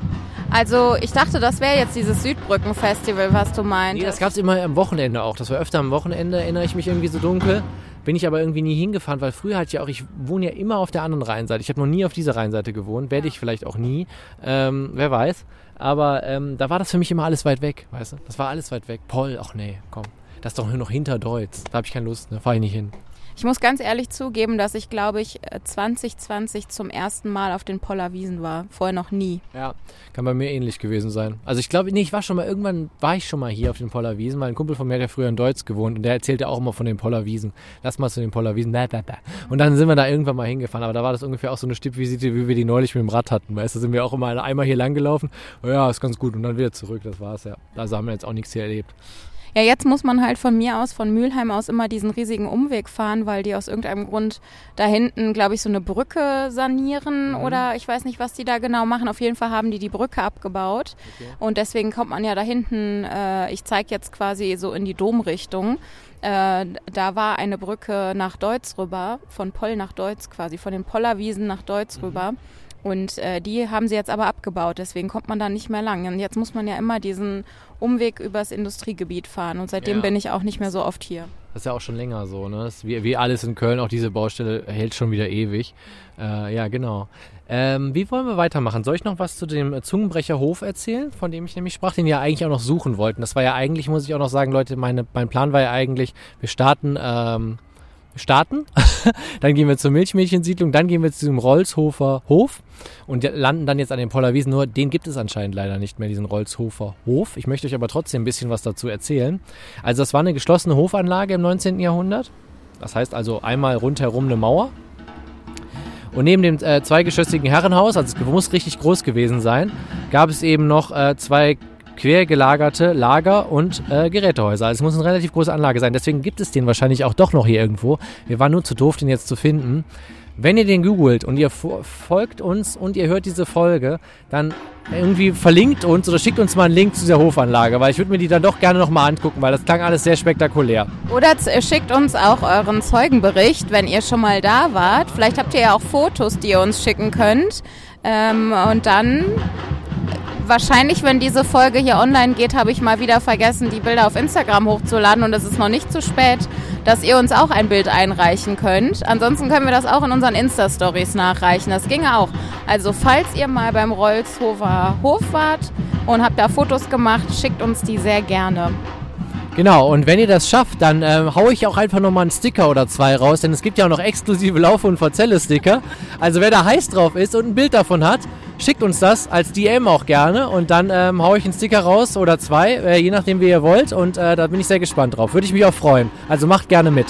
Also ich dachte, das wäre jetzt dieses Südbrücken-Festival, was du meintest.
Nee, das gab es immer am Wochenende auch. Das war öfter am Wochenende, erinnere ich mich irgendwie so dunkel. Bin ich aber irgendwie nie hingefahren, weil früher hatte ich ja auch, ich wohne ja immer auf der anderen Rheinseite. Ich habe noch nie auf dieser Rheinseite gewohnt, werde ich vielleicht auch nie. Ähm, wer weiß. Aber ähm, da war das für mich immer alles weit weg, weißt du? Das war alles weit weg. Poll, ach nee, komm. Das ist doch nur noch hinter Deutz. Da habe ich keine Lust, da fahre ich nicht hin.
Ich muss ganz ehrlich zugeben, dass ich, glaube ich, 2020 zum ersten Mal auf den Pollerwiesen war. Vorher noch nie.
Ja, kann bei mir ähnlich gewesen sein. Also ich glaube, nee, ich war schon mal, irgendwann war ich schon mal hier auf den Pollerwiesen, weil ein Kumpel von mir hat ja früher in Deutsch gewohnt und der erzählte auch immer von den Pollerwiesen. Lass mal zu den Pollerwiesen. Und dann sind wir da irgendwann mal hingefahren, aber da war das ungefähr auch so eine Stippvisite, wie wir die neulich mit dem Rad hatten. Weißt du, sind wir auch immer einmal hier lang gelaufen. Oh ja, ist ganz gut und dann wieder zurück, das war's ja. Also haben wir jetzt auch nichts hier erlebt.
Ja, jetzt muss man halt von mir aus, von Mülheim aus immer diesen riesigen Umweg fahren, weil die aus irgendeinem Grund da hinten, glaube ich, so eine Brücke sanieren
Mhm.
oder ich weiß nicht, was die da genau machen. Auf jeden Fall haben die die Brücke abgebaut
Okay.
und deswegen kommt man ja da hinten, äh, ich zeige jetzt quasi so in die Domrichtung. Äh, da war eine Brücke nach Deutz rüber, von Poll nach Deutz quasi, von den Pollerwiesen nach Deutz rüber. Und äh, die haben sie jetzt aber abgebaut, deswegen kommt man da nicht mehr lang. Und jetzt muss man ja immer diesen Umweg übers Industriegebiet fahren. Und seitdem
Ja.
bin ich auch nicht mehr so oft hier.
Das ist ja auch schon länger so, ne? Wie, wie alles in Köln, auch diese Baustelle hält schon wieder ewig. Äh, ja, genau. Ähm, wie wollen wir weitermachen? Soll ich noch was zu dem Zungenbrecherhof erzählen, von dem ich nämlich sprach, den wir ja eigentlich auch noch suchen wollten? Das war ja eigentlich, muss ich auch noch sagen, Leute, meine, mein Plan war ja eigentlich, wir starten, ähm, starten, dann gehen wir zur Milchmädchensiedlung, dann gehen wir zu dem Rolzhofer Hof und landen dann jetzt an den Pollerwiesen. Nur den gibt es anscheinend leider nicht mehr, diesen Rolzhofer Hof. Ich möchte euch aber trotzdem ein bisschen was dazu erzählen. Also das war eine geschlossene Hofanlage im 19. Jahrhundert. Das heißt also einmal rundherum eine Mauer. Und neben dem äh, zweigeschossigen Herrenhaus, also es muss richtig groß gewesen sein, gab es eben noch äh, zwei quer gelagerte Lager und äh, Gerätehäuser. Also es muss eine relativ große Anlage sein. Deswegen gibt es den wahrscheinlich auch doch noch hier irgendwo. Wir waren nur zu doof, den jetzt zu finden. Wenn ihr den googelt und ihr fo- folgt uns und ihr hört diese Folge, dann irgendwie verlinkt uns oder schickt uns mal einen Link zu dieser Hofanlage, weil ich würde mir die dann doch gerne nochmal angucken, weil das klang alles sehr spektakulär.
Oder z- schickt uns auch euren Zeugenbericht, wenn ihr schon mal da wart. Vielleicht habt ihr ja auch Fotos, die ihr uns schicken könnt. Ähm, und dann, wahrscheinlich, wenn diese Folge hier online geht, habe ich mal wieder vergessen, die Bilder auf Instagram hochzuladen. Und es ist noch nicht zu spät, dass ihr uns auch ein Bild einreichen könnt. Ansonsten können wir das auch in unseren Insta-Stories nachreichen. Das ginge auch. Also, falls ihr mal beim Rolzhofer Hof wart und habt da Fotos gemacht, schickt uns die sehr gerne.
Genau, und wenn ihr das schafft, dann ähm, hau ich auch einfach nochmal einen Sticker oder zwei raus, denn es gibt ja auch noch exklusive Laufe- und Verzelle-Sticker. Also wer da heiß drauf ist und ein Bild davon hat, schickt uns das als DM auch gerne und dann ähm, hau ich einen Sticker raus oder zwei, äh, je nachdem wie ihr wollt und äh, da bin ich sehr gespannt drauf. Würde ich mich auch freuen. Also macht gerne mit.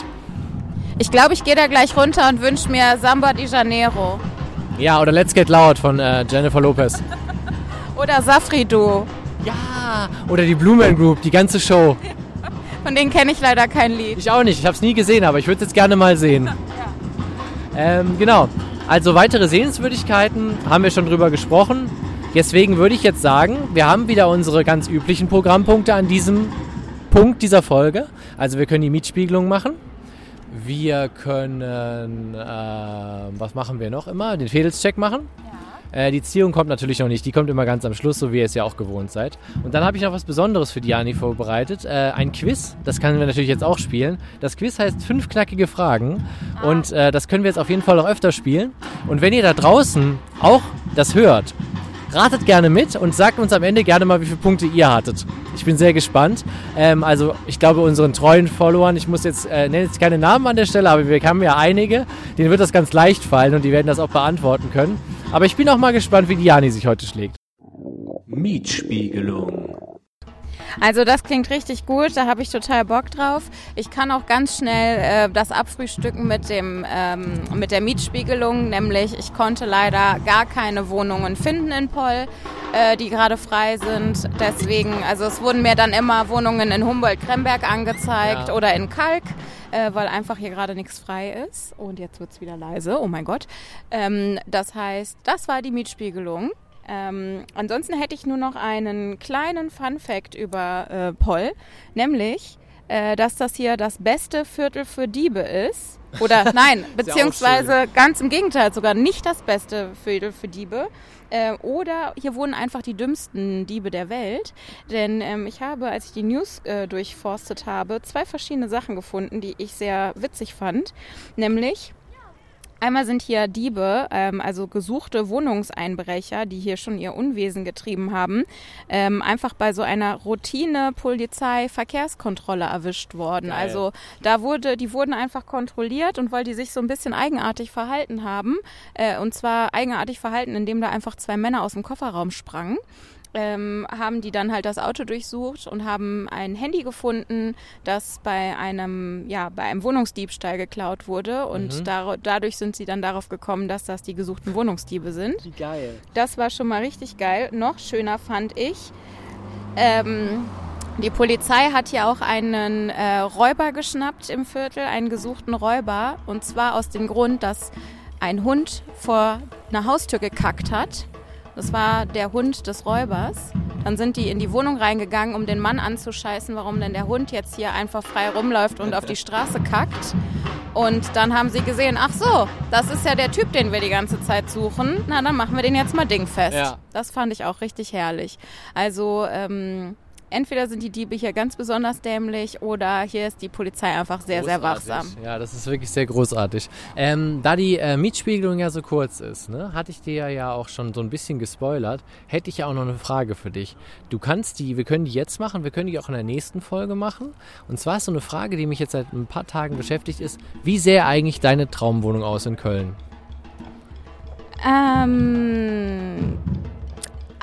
Ich glaube, ich gehe da gleich runter und wünsche mir Samba de Janeiro.
Ja, oder Let's Get Loud von äh, Jennifer Lopez.
Oder Safridu.
Ja, oder die Blue Man Group, die ganze Show.
Von denen kenne ich leider kein Lied.
Ich auch nicht, ich habe es nie gesehen, aber ich würde es jetzt gerne mal sehen. Ähm, genau, also weitere Sehenswürdigkeiten haben wir schon drüber gesprochen. Deswegen würde ich jetzt sagen, wir haben wieder unsere ganz üblichen Programmpunkte an diesem Punkt dieser Folge. Also wir können die Mietspiegelung machen. Wir können, äh, was machen wir noch immer? Den Fädelscheck machen. Äh, die Ziehung kommt natürlich noch nicht, die kommt immer ganz am Schluss, so wie ihr es ja auch gewohnt seid. Und dann habe ich noch was Besonderes für Diani vorbereitet. Äh, ein Quiz, das können wir natürlich jetzt auch spielen. Das Quiz heißt fünf knackige Fragen und äh, das können wir jetzt auf jeden Fall auch öfter spielen. Und wenn ihr da draußen auch das hört, ratet gerne mit und sagt uns am Ende gerne mal, wie viele Punkte ihr hattet. Ich bin sehr gespannt. Ähm, also ich glaube unseren treuen Followern, ich muss jetzt, äh, nenne jetzt keine Namen an der Stelle, aber wir haben ja einige, denen wird das ganz leicht fallen und die werden das auch beantworten können. Aber ich bin auch mal gespannt, wie Diani sich heute schlägt.
Mietspiegelung.
Also das klingt richtig gut, da habe ich total Bock drauf. Ich kann auch ganz schnell äh, das abfrühstücken mit dem ähm, mit der Mietspiegelung, nämlich ich konnte leider gar keine Wohnungen finden in Poll, äh, die gerade frei sind. Deswegen, also es wurden mir dann immer Wohnungen in Humboldt-Kremberg angezeigt
Ja.
oder in Kalk, äh, weil einfach hier gerade nichts frei ist. Und jetzt wird's wieder leise, oh mein Gott. Ähm, das heißt, das war die Mietspiegelung. Ähm, ansonsten hätte ich nur noch einen kleinen Fun-Fact über äh, Poll, nämlich, äh, dass das hier das beste Viertel für Diebe ist. Oder nein, beziehungsweise ganz im Gegenteil, sogar nicht das beste Viertel für Diebe. Äh, oder hier wohnen einfach die dümmsten Diebe der Welt. Denn ähm, ich habe, als ich die News äh, durchforstet habe, zwei verschiedene Sachen gefunden, die ich sehr witzig fand. Nämlich Einmal sind hier Diebe, ähm, also gesuchte Wohnungseinbrecher, die hier schon ihr Unwesen getrieben haben, ähm, einfach bei so einer Routine-Polizei-Verkehrskontrolle erwischt worden.
Geil.
Also da wurde, die wurden einfach kontrolliert und weil die sich so ein bisschen eigenartig verhalten haben, äh, und zwar eigenartig verhalten, indem da einfach zwei Männer aus dem Kofferraum sprangen ähm, haben die dann halt das Auto durchsucht und haben ein Handy gefunden, das bei einem, ja, bei einem Wohnungsdiebstahl geklaut wurde. Und
Mhm.
dar dadurch sind sie dann darauf gekommen, dass das die gesuchten Wohnungsdiebe sind.
Wie geil.
Das war schon mal richtig geil. Noch schöner fand ich. Ähm, die Polizei hat hier auch einen äh, Räuber geschnappt im Viertel, einen gesuchten Räuber. Und zwar aus dem Grund, dass ein Hund vor einer Haustür gekackt hat. Das war der Hund des Räubers. Dann sind die in die Wohnung reingegangen, um den Mann anzuscheißen, warum denn der Hund jetzt hier einfach frei rumläuft und auf die Straße kackt. Und dann haben sie gesehen, ach so, das ist ja der Typ, den wir die ganze Zeit suchen. Na, dann machen wir den jetzt mal dingfest.
Ja.
Das fand ich auch richtig herrlich. Also ähm, entweder sind die Diebe hier ganz besonders dämlich oder hier ist die Polizei einfach sehr, sehr
Großartig.
wachsam.
Ja, das ist wirklich sehr großartig. Ähm, da die äh, Mietspiegelung ja so kurz ist, ne, hatte ich dir ja auch schon so ein bisschen gespoilert, hätte ich ja auch noch eine Frage für dich. Du kannst die, wir können die jetzt machen, wir können die auch in der nächsten Folge machen. Und zwar ist so eine Frage, die mich jetzt seit ein paar Tagen beschäftigt ist, wie sähe eigentlich deine Traumwohnung aus in Köln?
Ähm,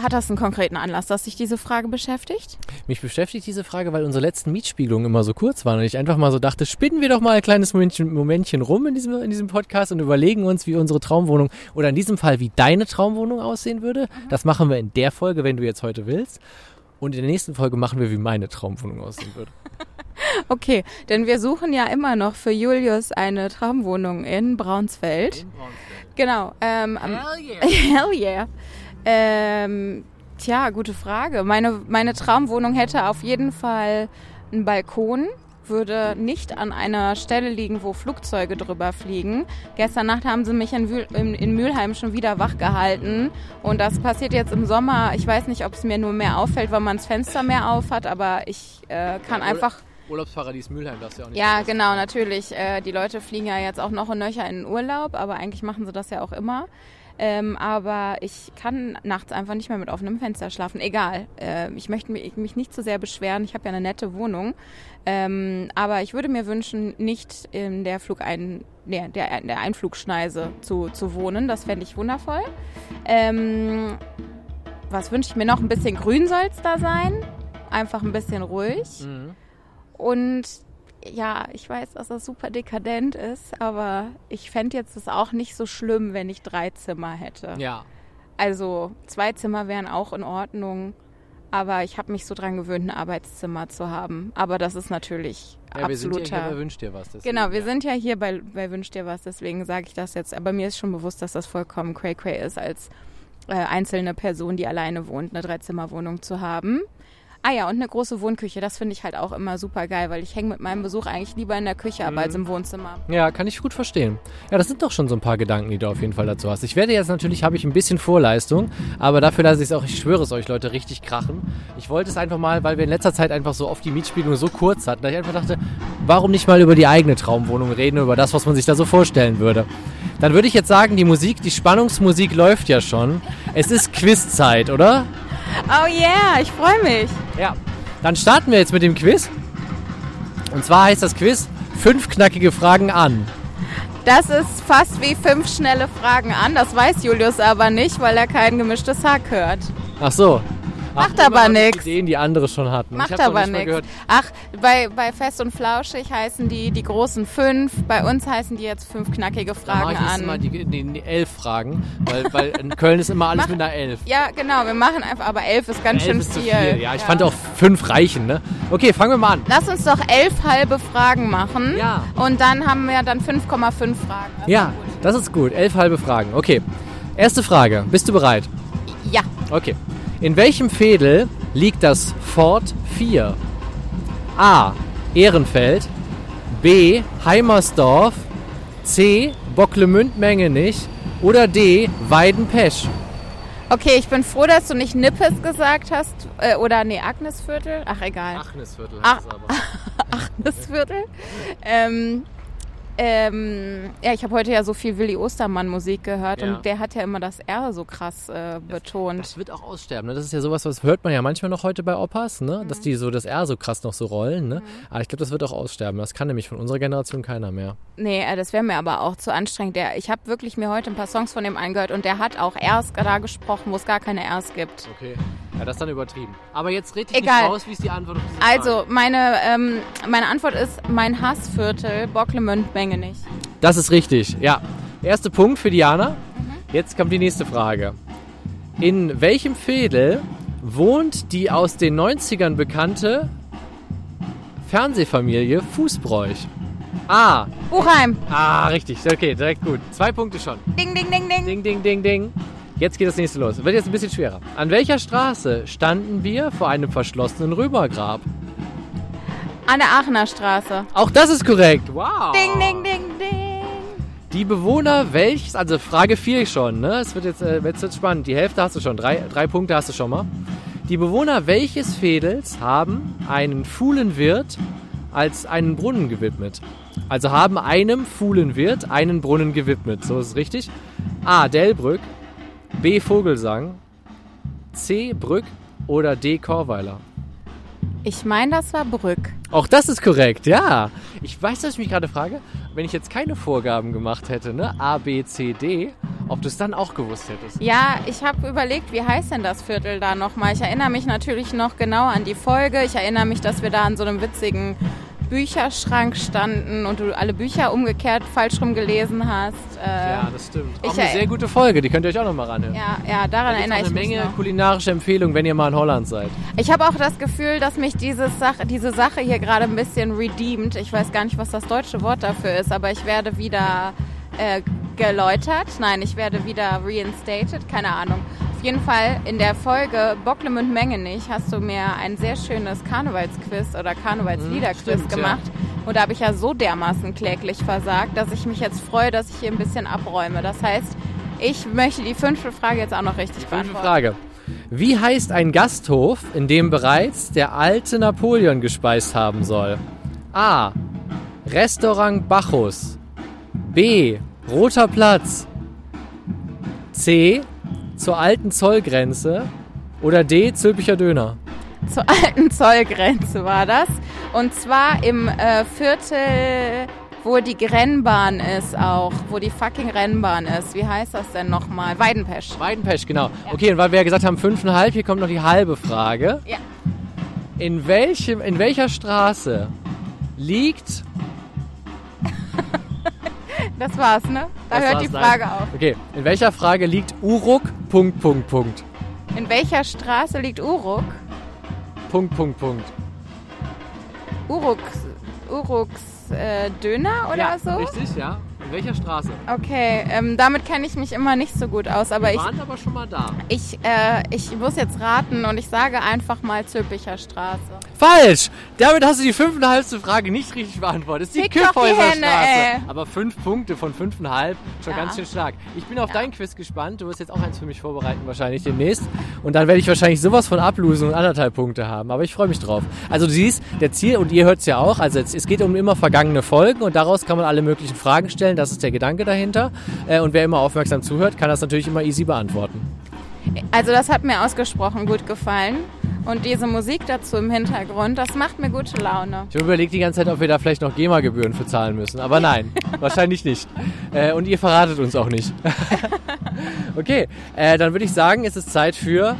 hat das einen konkreten Anlass, dass sich diese Frage beschäftigt?
Mich beschäftigt diese Frage, weil unsere letzten Mietspiegelungen immer so kurz waren und ich einfach mal so dachte, spinnen wir doch mal ein kleines Momentchen, Momentchen rum in diesem, in diesem Podcast und überlegen uns, wie unsere Traumwohnung oder in diesem Fall, wie deine Traumwohnung aussehen würde. Das machen wir in der Folge, wenn du jetzt heute willst. Und in der nächsten Folge machen wir, wie meine Traumwohnung aussehen würde.
Okay, denn wir suchen ja immer noch für Julius eine Traumwohnung in Braunsfeld. Genau. Ähm, am- Hell yeah. Ähm, tja, gute Frage. Meine, meine Traumwohnung hätte auf jeden Fall einen Balkon, würde nicht an einer Stelle liegen, wo Flugzeuge drüber fliegen. Gestern Nacht haben sie mich in, Wühl, in, in Mülheim schon wieder wach gehalten. Und das passiert jetzt im Sommer. Ich weiß nicht, ob es mir nur mehr auffällt, weil man das Fenster mehr auf hat, aber ich äh, kann einfach.
Urlaubsparadies Mülheim, das ja auch nicht.
Ja, genau, natürlich. Äh, die Leute fliegen ja jetzt auch noch und nöcher in den Urlaub, aber eigentlich machen sie das ja auch immer. Ähm, aber ich kann nachts einfach nicht mehr mit offenem Fenster schlafen. Egal. Äh, ich möchte mich, mich nicht zu sehr beschweren. Ich habe ja eine nette Wohnung. Ähm, aber ich würde mir wünschen, nicht in der Flugein, nee, der, der Einflugschneise zu, zu wohnen. Das fände ich wundervoll. Ähm, was wünsche ich mir noch? Ein bisschen grün soll es da sein. Einfach ein bisschen ruhig.
Mhm.
Und ja, ich weiß, dass das super dekadent ist, aber ich fände jetzt es auch nicht so schlimm, wenn ich drei Zimmer hätte.
Ja.
Also zwei Zimmer wären auch in Ordnung, aber ich habe mich so dran gewöhnt, ein Arbeitszimmer zu haben. Aber das ist natürlich
ja wir sind
absoluter.
ja hier bei Wünsch dir was. deswegen,
Genau, wir
ja.
sind ja hier bei, bei Wünsch dir was, deswegen sage ich das jetzt. Aber mir ist schon bewusst, dass das vollkommen cray cray ist, als äh, einzelne Person, die alleine wohnt, eine Dreizimmerwohnung zu haben. Ah ja, und eine große Wohnküche, das finde ich halt auch immer super geil, weil ich hänge mit meinem Besuch eigentlich lieber in der Küche ab als im Wohnzimmer.
Ja, kann ich gut verstehen. Ja, das sind doch schon so ein paar Gedanken, die du auf jeden Fall dazu hast. Ich werde jetzt natürlich, habe ich ein bisschen Vorleistung, aber dafür lasse ich es auch, ich schwöre es euch Leute, richtig krachen. Ich wollte es einfach mal, weil wir in letzter Zeit einfach so oft die Mietspielung so kurz hatten, dass ich einfach dachte, warum nicht mal über die eigene Traumwohnung reden, über das, was man sich da so vorstellen würde. Dann würde ich jetzt sagen, die Musik, die Spannungsmusik läuft ja schon. Es ist Quizzeit, oder?
Oh yeah, ich freue mich.
Ja. Dann starten wir jetzt mit dem Quiz. Und zwar heißt das Quiz fünf knackige Fragen an.
Das ist fast wie fünf schnelle Fragen an. Das weiß Julius aber nicht, weil er kein gemischtes Hack hört.
Ach so.
Macht
immer
aber nix.
Ideen, die andere schon hatten.
Macht aber nichts. Ach, bei, bei Fest und Flauschig heißen die die großen fünf. Bei uns heißen die jetzt fünf knackige Fragen an.
die, die, die elf Fragen, weil, weil in Köln ist immer alles
Mach-
mit einer elf.
Ja, genau, wir machen einfach, aber elf ist ganz
elf
schön
ist zu
viel.
viel. Ja, ich fand auch fünf reichen, ne? Okay, fangen wir mal an.
Lass uns doch elf halbe Fragen machen.
Ja.
Und dann haben wir dann 5,5 Fragen. Das
Ja,
ist
das ist gut. Elf halbe Fragen. Okay. Erste Frage. Bist du bereit?
Ja.
Okay. In welchem Fädel liegt das Fort 4? A. Ehrenfeld. B. Heimersdorf. C. Bocklemünd-Mengenich. Oder D. Weidenpesch.
Okay, ich bin froh, dass du nicht Nippes gesagt hast. Äh, oder nee, Agnesviertel. Ach, egal.
Achnesviertel
Ach.
heißt es aber.
Agnesviertel. Ähm, ähm, ja, ich habe heute ja so viel Willi Ostermann Musik gehört
Ja.
und der hat ja immer das R so krass äh, betont.
Das wird auch aussterben. Ne? Das ist ja sowas, was hört man ja manchmal noch heute bei Opas, ne? dass die so das R so krass noch so rollen. Ne? Aber ich glaube, das wird auch aussterben. Das kann nämlich von unserer Generation keiner mehr.
Nee, äh, das wäre mir aber auch zu anstrengend. Der, ich habe wirklich mir heute ein paar Songs von dem angehört und der hat auch Rs da gesprochen, wo es gar keine Rs gibt.
Okay. Ja, das ist dann übertrieben. Aber jetzt red dich
Egal.
nicht raus, wie ist die Antwort auf diese
Also,
Frage?
meine, ähm, meine Antwort ist mein Hassviertel, Bocklemünd, Mengenich.
Das ist richtig, ja. Erster Punkt für Diana. Jetzt kommt die nächste Frage. In welchem Fädel wohnt die aus den 90ern bekannte Fernsehfamilie Fußbräuch? A.
Buchheim.
Ah, richtig. Okay, direkt gut. Zwei Punkte schon.
Ding, ding, ding, ding.
Ding, ding, ding, ding. Jetzt geht das nächste los. Wird jetzt ein bisschen schwerer. An welcher Straße standen wir vor einem verschlossenen Römergrab?
An der Aachener Straße.
Auch das ist korrekt. Wow.
Ding, ding, ding, ding.
Die Bewohner welches, also Frage 4 schon, ne? Es wird jetzt, äh, jetzt wird's spannend. Die Hälfte hast du schon, drei, drei Punkte hast du schon mal. Die Bewohner welches Fädels haben einen Fuhlenwirt als einen Brunnen gewidmet? Also haben einem Fuhlenwirt einen Brunnen gewidmet. So ist es richtig. A. Delbrück, B. Vogelsang, C. Brück oder D. Korweiler.
Ich meine, das war Brück.
Auch das ist korrekt, ja. Ich weiß, dass ich mich gerade frage, wenn ich jetzt keine Vorgaben gemacht hätte, ne, A, B, C, D, ob du es dann auch gewusst hättest.
Ja, ich habe überlegt, wie heißt denn das Viertel da nochmal? Ich erinnere mich natürlich noch genau an die Folge. Ich erinnere mich, dass wir da an so einem witzigen Bücherschrank standen und du alle Bücher umgekehrt falsch rum gelesen hast. Äh,
Ja, das stimmt. Auch eine sehr gute Folge, die könnt ihr euch auch nochmal ranhören.
ja, ja, daran
Da
erinnere ich
eine
mich
Menge
noch.
kulinarische Empfehlungen, wenn ihr mal in Holland seid.
Ich habe auch das Gefühl, dass mich diese Sache, diese Sache hier gerade ein bisschen redeemt. Ich weiß gar nicht, was das deutsche Wort dafür ist, aber ich werde wieder äh, geläutert. Nein, ich werde wieder reinstated. Keine Ahnung. Auf jeden Fall in der Folge Bocklemünd Mengenich hast du mir ein sehr schönes Karnevalsquiz oder Karnevalsliederquiz
ja.
gemacht. Und da habe ich ja so dermaßen kläglich versagt, dass ich mich jetzt freue, dass ich hier ein bisschen abräume. Das heißt, ich möchte die fünfte Frage jetzt auch noch richtig
Fünfte
beantworten.
Frage. Wie heißt ein Gasthof, in dem bereits der alte Napoleon gespeist haben soll? A. Restaurant Bacchus. B. Roter Platz. C. Zur alten Zollgrenze. Oder D. Zülpicher Döner.
zur alten Zollgrenze war das. Und zwar im äh, Viertel, wo die Rennbahn ist auch, wo die fucking Rennbahn ist. Wie heißt das denn nochmal? Weidenpesch.
Weidenpesch, genau. Okay, und weil wir ja gesagt haben fünfeinhalb, hier kommt noch die halbe Frage.
Ja.
In, welchem, in welcher Straße liegt...
Das war's, ne? Da
Das
hört die
nein.
Frage auf.
Okay, in welcher Frage liegt Uruk... Punkt, Punkt, Punkt.
In welcher Straße liegt Uruk?
Punkt, Punkt, Punkt.
Uruks, Uruks äh, Döner oder
ja,
so?
richtig, ja. In welcher Straße?
Okay, ähm, damit kenne ich mich immer nicht so gut aus, aber
Wir
ich,
waren aber schon mal da.
ich, äh, ich muss jetzt raten und ich sage einfach mal Zülpicher Straße.
Falsch! Damit hast du die fünfeinhalbste Frage nicht richtig beantwortet. Es ist die
Fick doch die
Kyffhäuser
Hände,
Straße.
ey.
Aber fünf Punkte von fünfeinhalb, schon
Ja.
ganz schön stark. Ich bin auf dein Quiz gespannt. Du wirst jetzt auch eins für mich vorbereiten, wahrscheinlich demnächst. Und dann werde ich wahrscheinlich sowas von ablosen und anderthalb Punkte haben. Aber ich freue mich drauf. Also du siehst, der Ziel, und ihr hört es ja auch, also es, es geht um immer vergangene Folgen und daraus kann man alle möglichen Fragen stellen. Das ist der Gedanke dahinter. Äh, und wer immer aufmerksam zuhört, kann das natürlich immer easy beantworten.
Also das hat mir ausgesprochen gut gefallen. Und diese Musik dazu im Hintergrund, das macht mir gute Laune.
Ich überlege die ganze Zeit, ob wir da vielleicht noch GEMA-Gebühren für zahlen müssen. Aber nein, wahrscheinlich nicht. Äh, und ihr verratet uns auch nicht. okay, äh, dann würde ich sagen, es ist Zeit für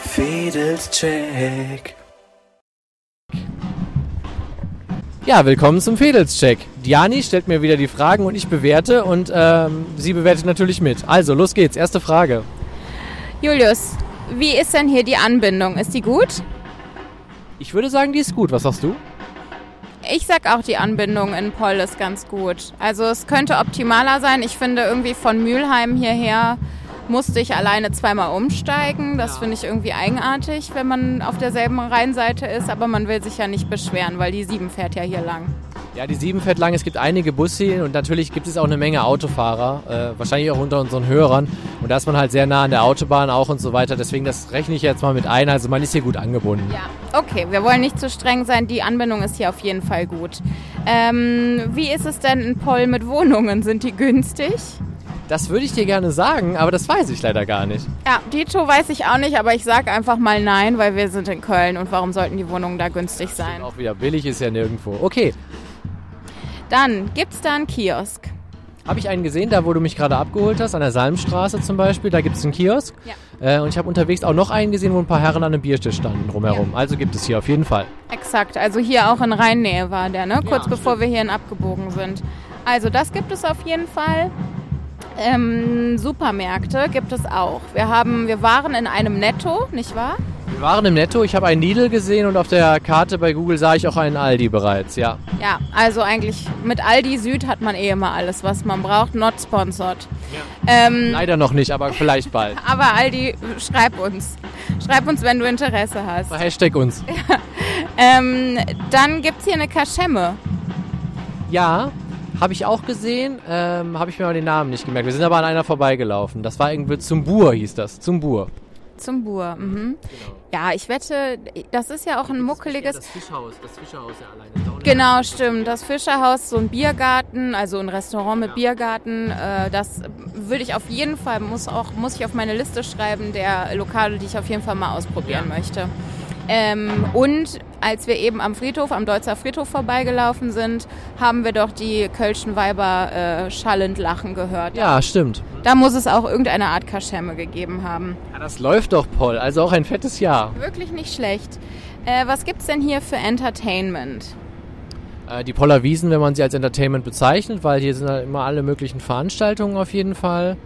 Fedelscheck. Ja, willkommen zum Fedelscheck. Diani stellt mir wieder die Fragen und ich bewerte und ähm, sie bewertet natürlich mit. Also, los geht's. Erste Frage.
Julius, wie ist denn hier die Anbindung? Ist die gut?
Ich würde sagen, die ist gut. Was sagst du?
Ich sag auch, die Anbindung in Poll ist ganz gut. Also es könnte optimaler sein. Ich finde irgendwie von Mülheim hierher musste ich alleine zweimal umsteigen. Das finde ich irgendwie eigenartig, wenn man auf derselben Rheinseite ist. Aber man will sich ja nicht beschweren, weil die 7 fährt ja hier lang.
Ja, die 7 fährt lang. Es gibt einige Busse und natürlich gibt es auch eine Menge Autofahrer. Äh, wahrscheinlich auch unter unseren Hörern. Und da ist man halt sehr nah an der Autobahn auch und so weiter. Deswegen, das rechne ich jetzt mal mit ein. Also man ist hier gut angebunden.
Ja, okay. Wir wollen nicht zu streng sein. Die Anbindung ist hier auf jeden Fall gut. Ähm, wie ist es denn in Poll mit Wohnungen? Sind die günstig?
Das würde ich dir gerne sagen, aber das weiß ich leider gar nicht.
Ja, Dito weiß ich auch nicht, aber ich sage einfach mal nein, weil wir sind in Köln und warum sollten die Wohnungen da günstig sein?
Auch wieder billig ist ja nirgendwo. Okay.
Dann gibt es da einen Kiosk.
Habe ich einen gesehen, da wo du mich gerade abgeholt hast, an der Salmstraße zum Beispiel, da gibt es einen Kiosk. Ja. Äh, und ich habe unterwegs auch noch einen gesehen, wo ein paar Herren an einem Biertisch standen drumherum. Ja. Also gibt es hier auf jeden Fall.
Exakt, also hier auch in Rheinnähe war der, ne? Kurz ja, bevor stimmt. wir hierhin abgebogen sind. Also das gibt es auf jeden Fall. Ähm, Supermärkte gibt es auch. Wir, haben, wir waren in einem Netto, nicht wahr?
Wir waren im Netto, ich habe einen Lidl gesehen und auf der Karte bei Google sah ich auch einen Aldi bereits, ja.
Ja, also eigentlich mit Aldi Süd hat man eh immer alles, was man braucht, not sponsored.
Ja. Ähm, Leider noch nicht, aber vielleicht bald.
aber Aldi, schreib uns. Schreib uns, wenn du Interesse hast.
Hashtag uns.
Ja. Ähm, dann gibt es hier eine Kaschemme.
Ja, habe ich auch gesehen, ähm, habe ich mir aber den Namen nicht gemerkt. Wir sind aber an einer vorbeigelaufen. Das war irgendwie Zumbur hieß das. Zumbur.
Zumbur, mhm. Genau. Ja, ich wette, das ist ja auch ein muckeliges.
Das Fischhaus, das Fischhaus ja alleine.
Genau, stimmt. Das Fischerhaus, so ein Biergarten, also ein Restaurant mit ja. Biergarten. Äh, das würde ich auf jeden Fall, muss, auch, muss ich auf meine Liste schreiben, der Lokale, die ich auf jeden Fall mal ausprobieren ja. möchte. Ähm, und als wir eben am Friedhof, am Deutzer Friedhof vorbeigelaufen sind, haben wir doch die Kölschen Weiber äh, schallend lachen gehört.
Ja, stimmt.
Da muss es auch irgendeine Art Kaschemme gegeben haben.
Ja, das läuft doch, Paul. Also auch ein fettes Jahr.
Wirklich nicht schlecht. Äh, was gibt's denn hier für Entertainment?
Äh, die Poller Wiesen, wenn man sie als Entertainment bezeichnet, weil hier sind halt immer alle möglichen Veranstaltungen auf jeden Fall.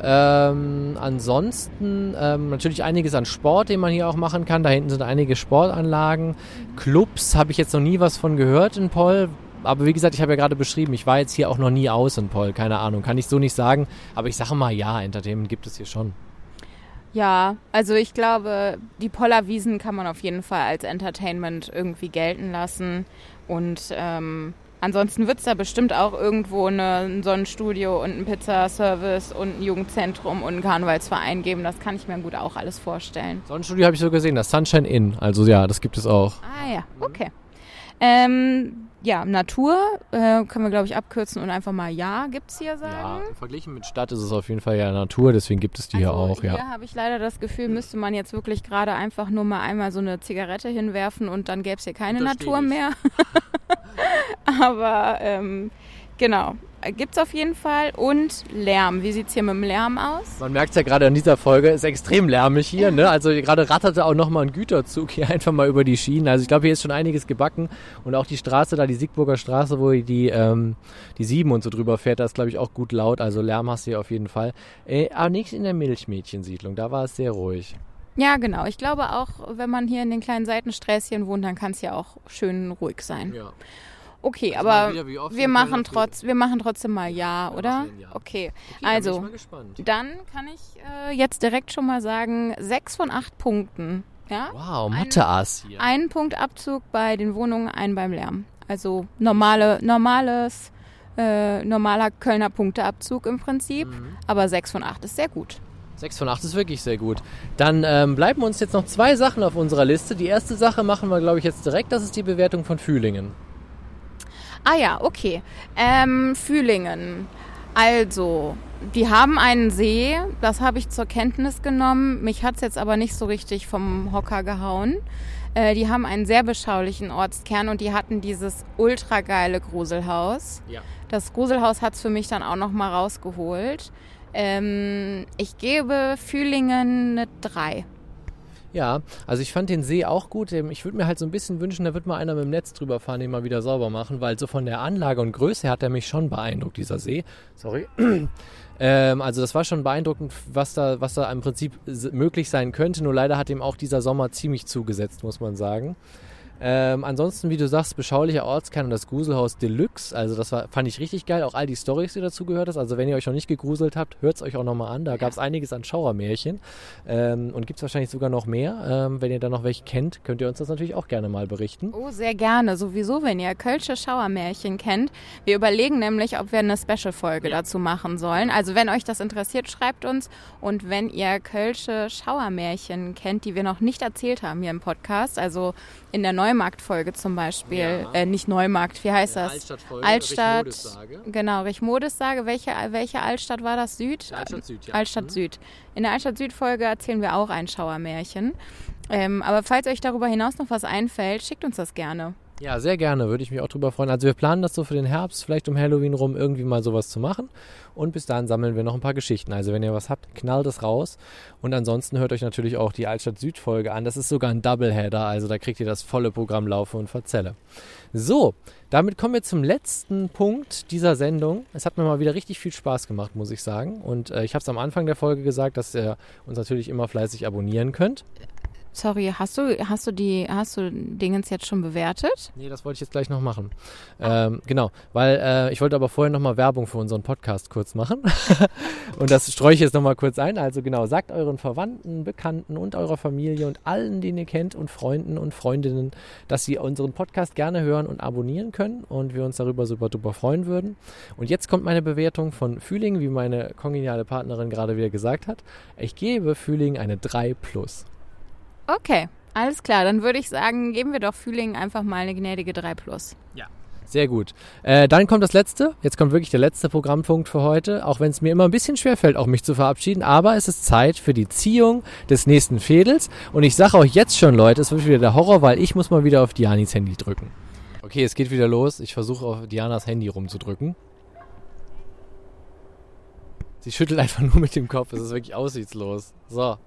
Ähm, ansonsten ähm, natürlich einiges an Sport, den man hier auch machen kann. Da hinten sind einige Sportanlagen. Clubs habe ich jetzt noch nie was von gehört in Poll. Aber wie gesagt, ich habe ja gerade beschrieben, ich war jetzt hier auch noch nie aus in Poll. Keine Ahnung, kann ich so nicht sagen. Aber ich sage mal, ja, Entertainment gibt es hier schon.
Ja, also ich glaube, die Pollerwiesen kann man auf jeden Fall als Entertainment irgendwie gelten lassen. Und ähm, Ansonsten wird es da bestimmt auch irgendwo eine, ein Sonnenstudio und ein Pizzaservice und ein Jugendzentrum und einen Karnevalsverein geben. Das kann ich mir gut auch alles vorstellen.
Sonnenstudio habe ich so gesehen, das Sunshine Inn. Also ja, das gibt es auch.
Ah ja, okay. Ähm, ja, Natur äh, können wir, glaube ich, abkürzen und einfach mal Ja gibt es hier sagen. Ja,
verglichen mit Stadt ist es auf jeden Fall ja Natur, deswegen gibt es die also hier auch. Hier
ja. habe ich leider das Gefühl, müsste man jetzt wirklich gerade einfach nur mal einmal so eine Zigarette hinwerfen und dann gäbe es hier keine Natur mehr. Aber ähm, genau, Gibt es auf jeden Fall. Und Lärm. Wie sieht es hier mit dem Lärm aus?
Man merkt es ja gerade in dieser Folge, ist extrem lärmig hier. Ne? Also gerade ratterte auch nochmal ein Güterzug hier einfach mal über die Schienen. Also ich glaube, hier ist schon einiges gebacken. Und auch die Straße da, die Siegburger Straße, wo die, ähm, die Sieben und so drüber fährt, da ist glaube ich auch gut laut. Also Lärm hast du hier auf jeden Fall. Äh, aber nichts in der Milchmädchensiedlung. Da war es sehr ruhig.
Ja, genau. Ich glaube auch, wenn man hier in den kleinen Seitensträßchen wohnt, dann kann es ja auch schön ruhig sein. Ja. Okay, also aber wieder, wir machen trotz, wir machen trotzdem mal ja, oder? Ja. Okay, okay also dann kann ich äh, jetzt direkt schon mal sagen, sechs von acht Punkten. Ja?
Wow, Mathe-Ass
hier. Ein Punkt Abzug bei den Wohnungen, einen beim Lärm. Also normale, normales, äh, normaler Kölner Punkteabzug im Prinzip. Mhm. Aber sechs von acht ist sehr gut.
6 von 8 ist wirklich sehr gut. Dann ähm, bleiben uns jetzt noch zwei Sachen auf unserer Liste. Die erste Sache machen wir, glaube ich, jetzt direkt. Das ist die Bewertung von Fühlingen.
Ah ja, okay. Ähm, Fühlingen. Also, die haben einen See, das habe ich zur Kenntnis genommen. Mich hat es jetzt aber nicht so richtig vom Hocker gehauen. Äh, die haben einen sehr beschaulichen Ortskern und die hatten dieses ultra geile Gruselhaus. Ja. Das Gruselhaus hat es für mich dann auch nochmal rausgeholt. Ähm, ich gebe Fühlingen eine 3.
Ja, also ich fand den See auch gut. Ähm, Ich würde mir halt so ein bisschen wünschen, da wird mal einer mit dem Netz drüber fahren, den mal wieder sauber machen, weil so von der Anlage und Größe hat er mich schon beeindruckt, dieser See. Sorry. Ähm, also das war schon beeindruckend, was da, was da im Prinzip möglich sein könnte. Nur leider hat ihm auch dieser Sommer ziemlich zugesetzt, muss man sagen. Ähm, ansonsten, wie du sagst, beschaulicher Ortskern und das Gruselhaus Deluxe. Also das war, fand ich richtig geil. Auch all die Stories, die dazu gehört hast. Also wenn ihr euch noch nicht gegruselt habt, hört es euch auch nochmal an. Da gab es einiges an Schauermärchen. Ähm, und gibt es wahrscheinlich sogar noch mehr. Ähm, wenn ihr da noch welche kennt, könnt ihr uns das natürlich auch gerne mal berichten.
Oh, sehr gerne. Sowieso, wenn ihr Kölsche Schauermärchen kennt. Wir überlegen nämlich, ob wir eine Special-Folge dazu machen sollen. Also wenn euch das interessiert, schreibt uns. Und wenn ihr Kölsche Schauermärchen kennt, die wir noch nicht erzählt haben hier im Podcast, also in der Neumarkt-Folge zum Beispiel,
Ja.
äh, nicht Neumarkt, wie heißt das?
Altstadtfolge,
Altstadt,
Richtmodus-Sage.
genau, Richtmodus-Sage. Welche, welche Altstadt war das? Süd?
Altstadt Süd, ja.
Altstadt
Mhm.
Süd. In der Altstadt Süd-Folge erzählen wir auch ein Schauermärchen. Ähm, aber falls euch darüber hinaus noch was einfällt, schickt uns das gerne.
Ja, sehr gerne, würde ich mich auch drüber freuen. Also wir planen das so für den Herbst, vielleicht um Halloween rum irgendwie mal sowas zu machen. Und bis dahin sammeln wir noch ein paar Geschichten. Also wenn ihr was habt, knallt es raus. Und ansonsten hört euch natürlich auch die Altstadt Süd Folge an. Das ist sogar ein Doubleheader, also da kriegt ihr das volle Programm Laufe und Verzelle. So, damit kommen wir zum letzten Punkt dieser Sendung. Es hat mir mal wieder richtig viel Spaß gemacht, muss ich sagen. Und äh, ich habe es am Anfang der Folge gesagt, dass ihr uns natürlich immer fleißig abonnieren könnt.
Sorry, hast du, hast du die, hast du Dingens jetzt schon bewertet?
Nee, das wollte ich jetzt gleich noch machen. Ähm, genau, weil äh, ich wollte aber vorher nochmal Werbung für unseren Podcast kurz machen. und das streue ich jetzt nochmal kurz ein. Also genau, sagt euren Verwandten, Bekannten und eurer Familie und allen, den ihr kennt und Freunden und Freundinnen, dass sie unseren Podcast gerne hören und abonnieren können und wir uns darüber super duper freuen würden. Und jetzt kommt meine Bewertung von Fühling, wie meine kongeniale Partnerin gerade wieder gesagt hat. Ich gebe Fühling eine 3 plus.
Okay, alles klar. Dann würde ich sagen, geben wir doch Fühling einfach mal eine gnädige 3 Plus.
Sehr gut. Äh, dann kommt das letzte. Jetzt kommt wirklich der letzte Programmpunkt für heute. Auch wenn es mir immer ein bisschen schwerfällt, auch mich zu verabschieden. Aber es ist Zeit für die Ziehung des nächsten Fädels. Und ich sage euch jetzt schon, Leute, es wird wieder der Horror, weil ich muss mal wieder auf Dianis Handy drücken. Okay, es geht wieder los. Ich versuche auf Dianas Handy rumzudrücken. Sie schüttelt einfach nur mit dem Kopf. Es ist wirklich aussichtslos. So.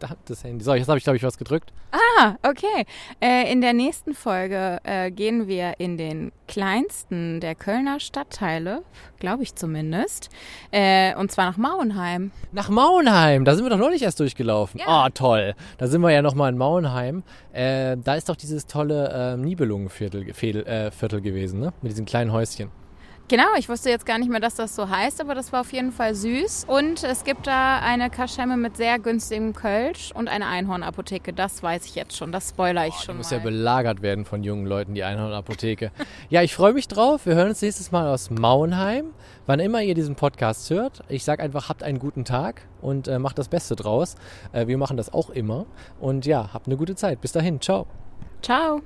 Da das Handy. So, jetzt habe ich, glaube ich, was gedrückt.
Ah, okay. Äh, in der nächsten Folge äh, gehen wir in den kleinsten der Kölner Stadtteile, glaube ich zumindest, äh, und zwar nach Mauenheim.
Nach Mauenheim, da sind wir doch neulich erst durchgelaufen.
Ja.
Oh, toll. Da sind wir ja nochmal in Mauenheim. Äh, da ist doch dieses tolle äh, Nibelungenviertel Viertel, Viertel gewesen, ne? Mit diesen kleinen Häuschen.
Genau, ich wusste jetzt gar nicht mehr, dass das so heißt, aber das war auf jeden Fall süß. Und es gibt da eine Kaschemme mit sehr günstigem Kölsch und eine Einhornapotheke. Das weiß ich jetzt schon. Das spoiler ich
Die
schon
muss
mal.
ja belagert werden von jungen Leuten, die Einhornapotheke. ja, ich freue mich drauf. Wir hören uns nächstes Mal aus Mauenheim. Wann immer ihr diesen Podcast hört, ich sage einfach, habt einen guten Tag und äh, macht das Beste draus. Äh, wir machen das auch immer. Und ja, habt eine gute Zeit. Bis dahin. Ciao.
Ciao.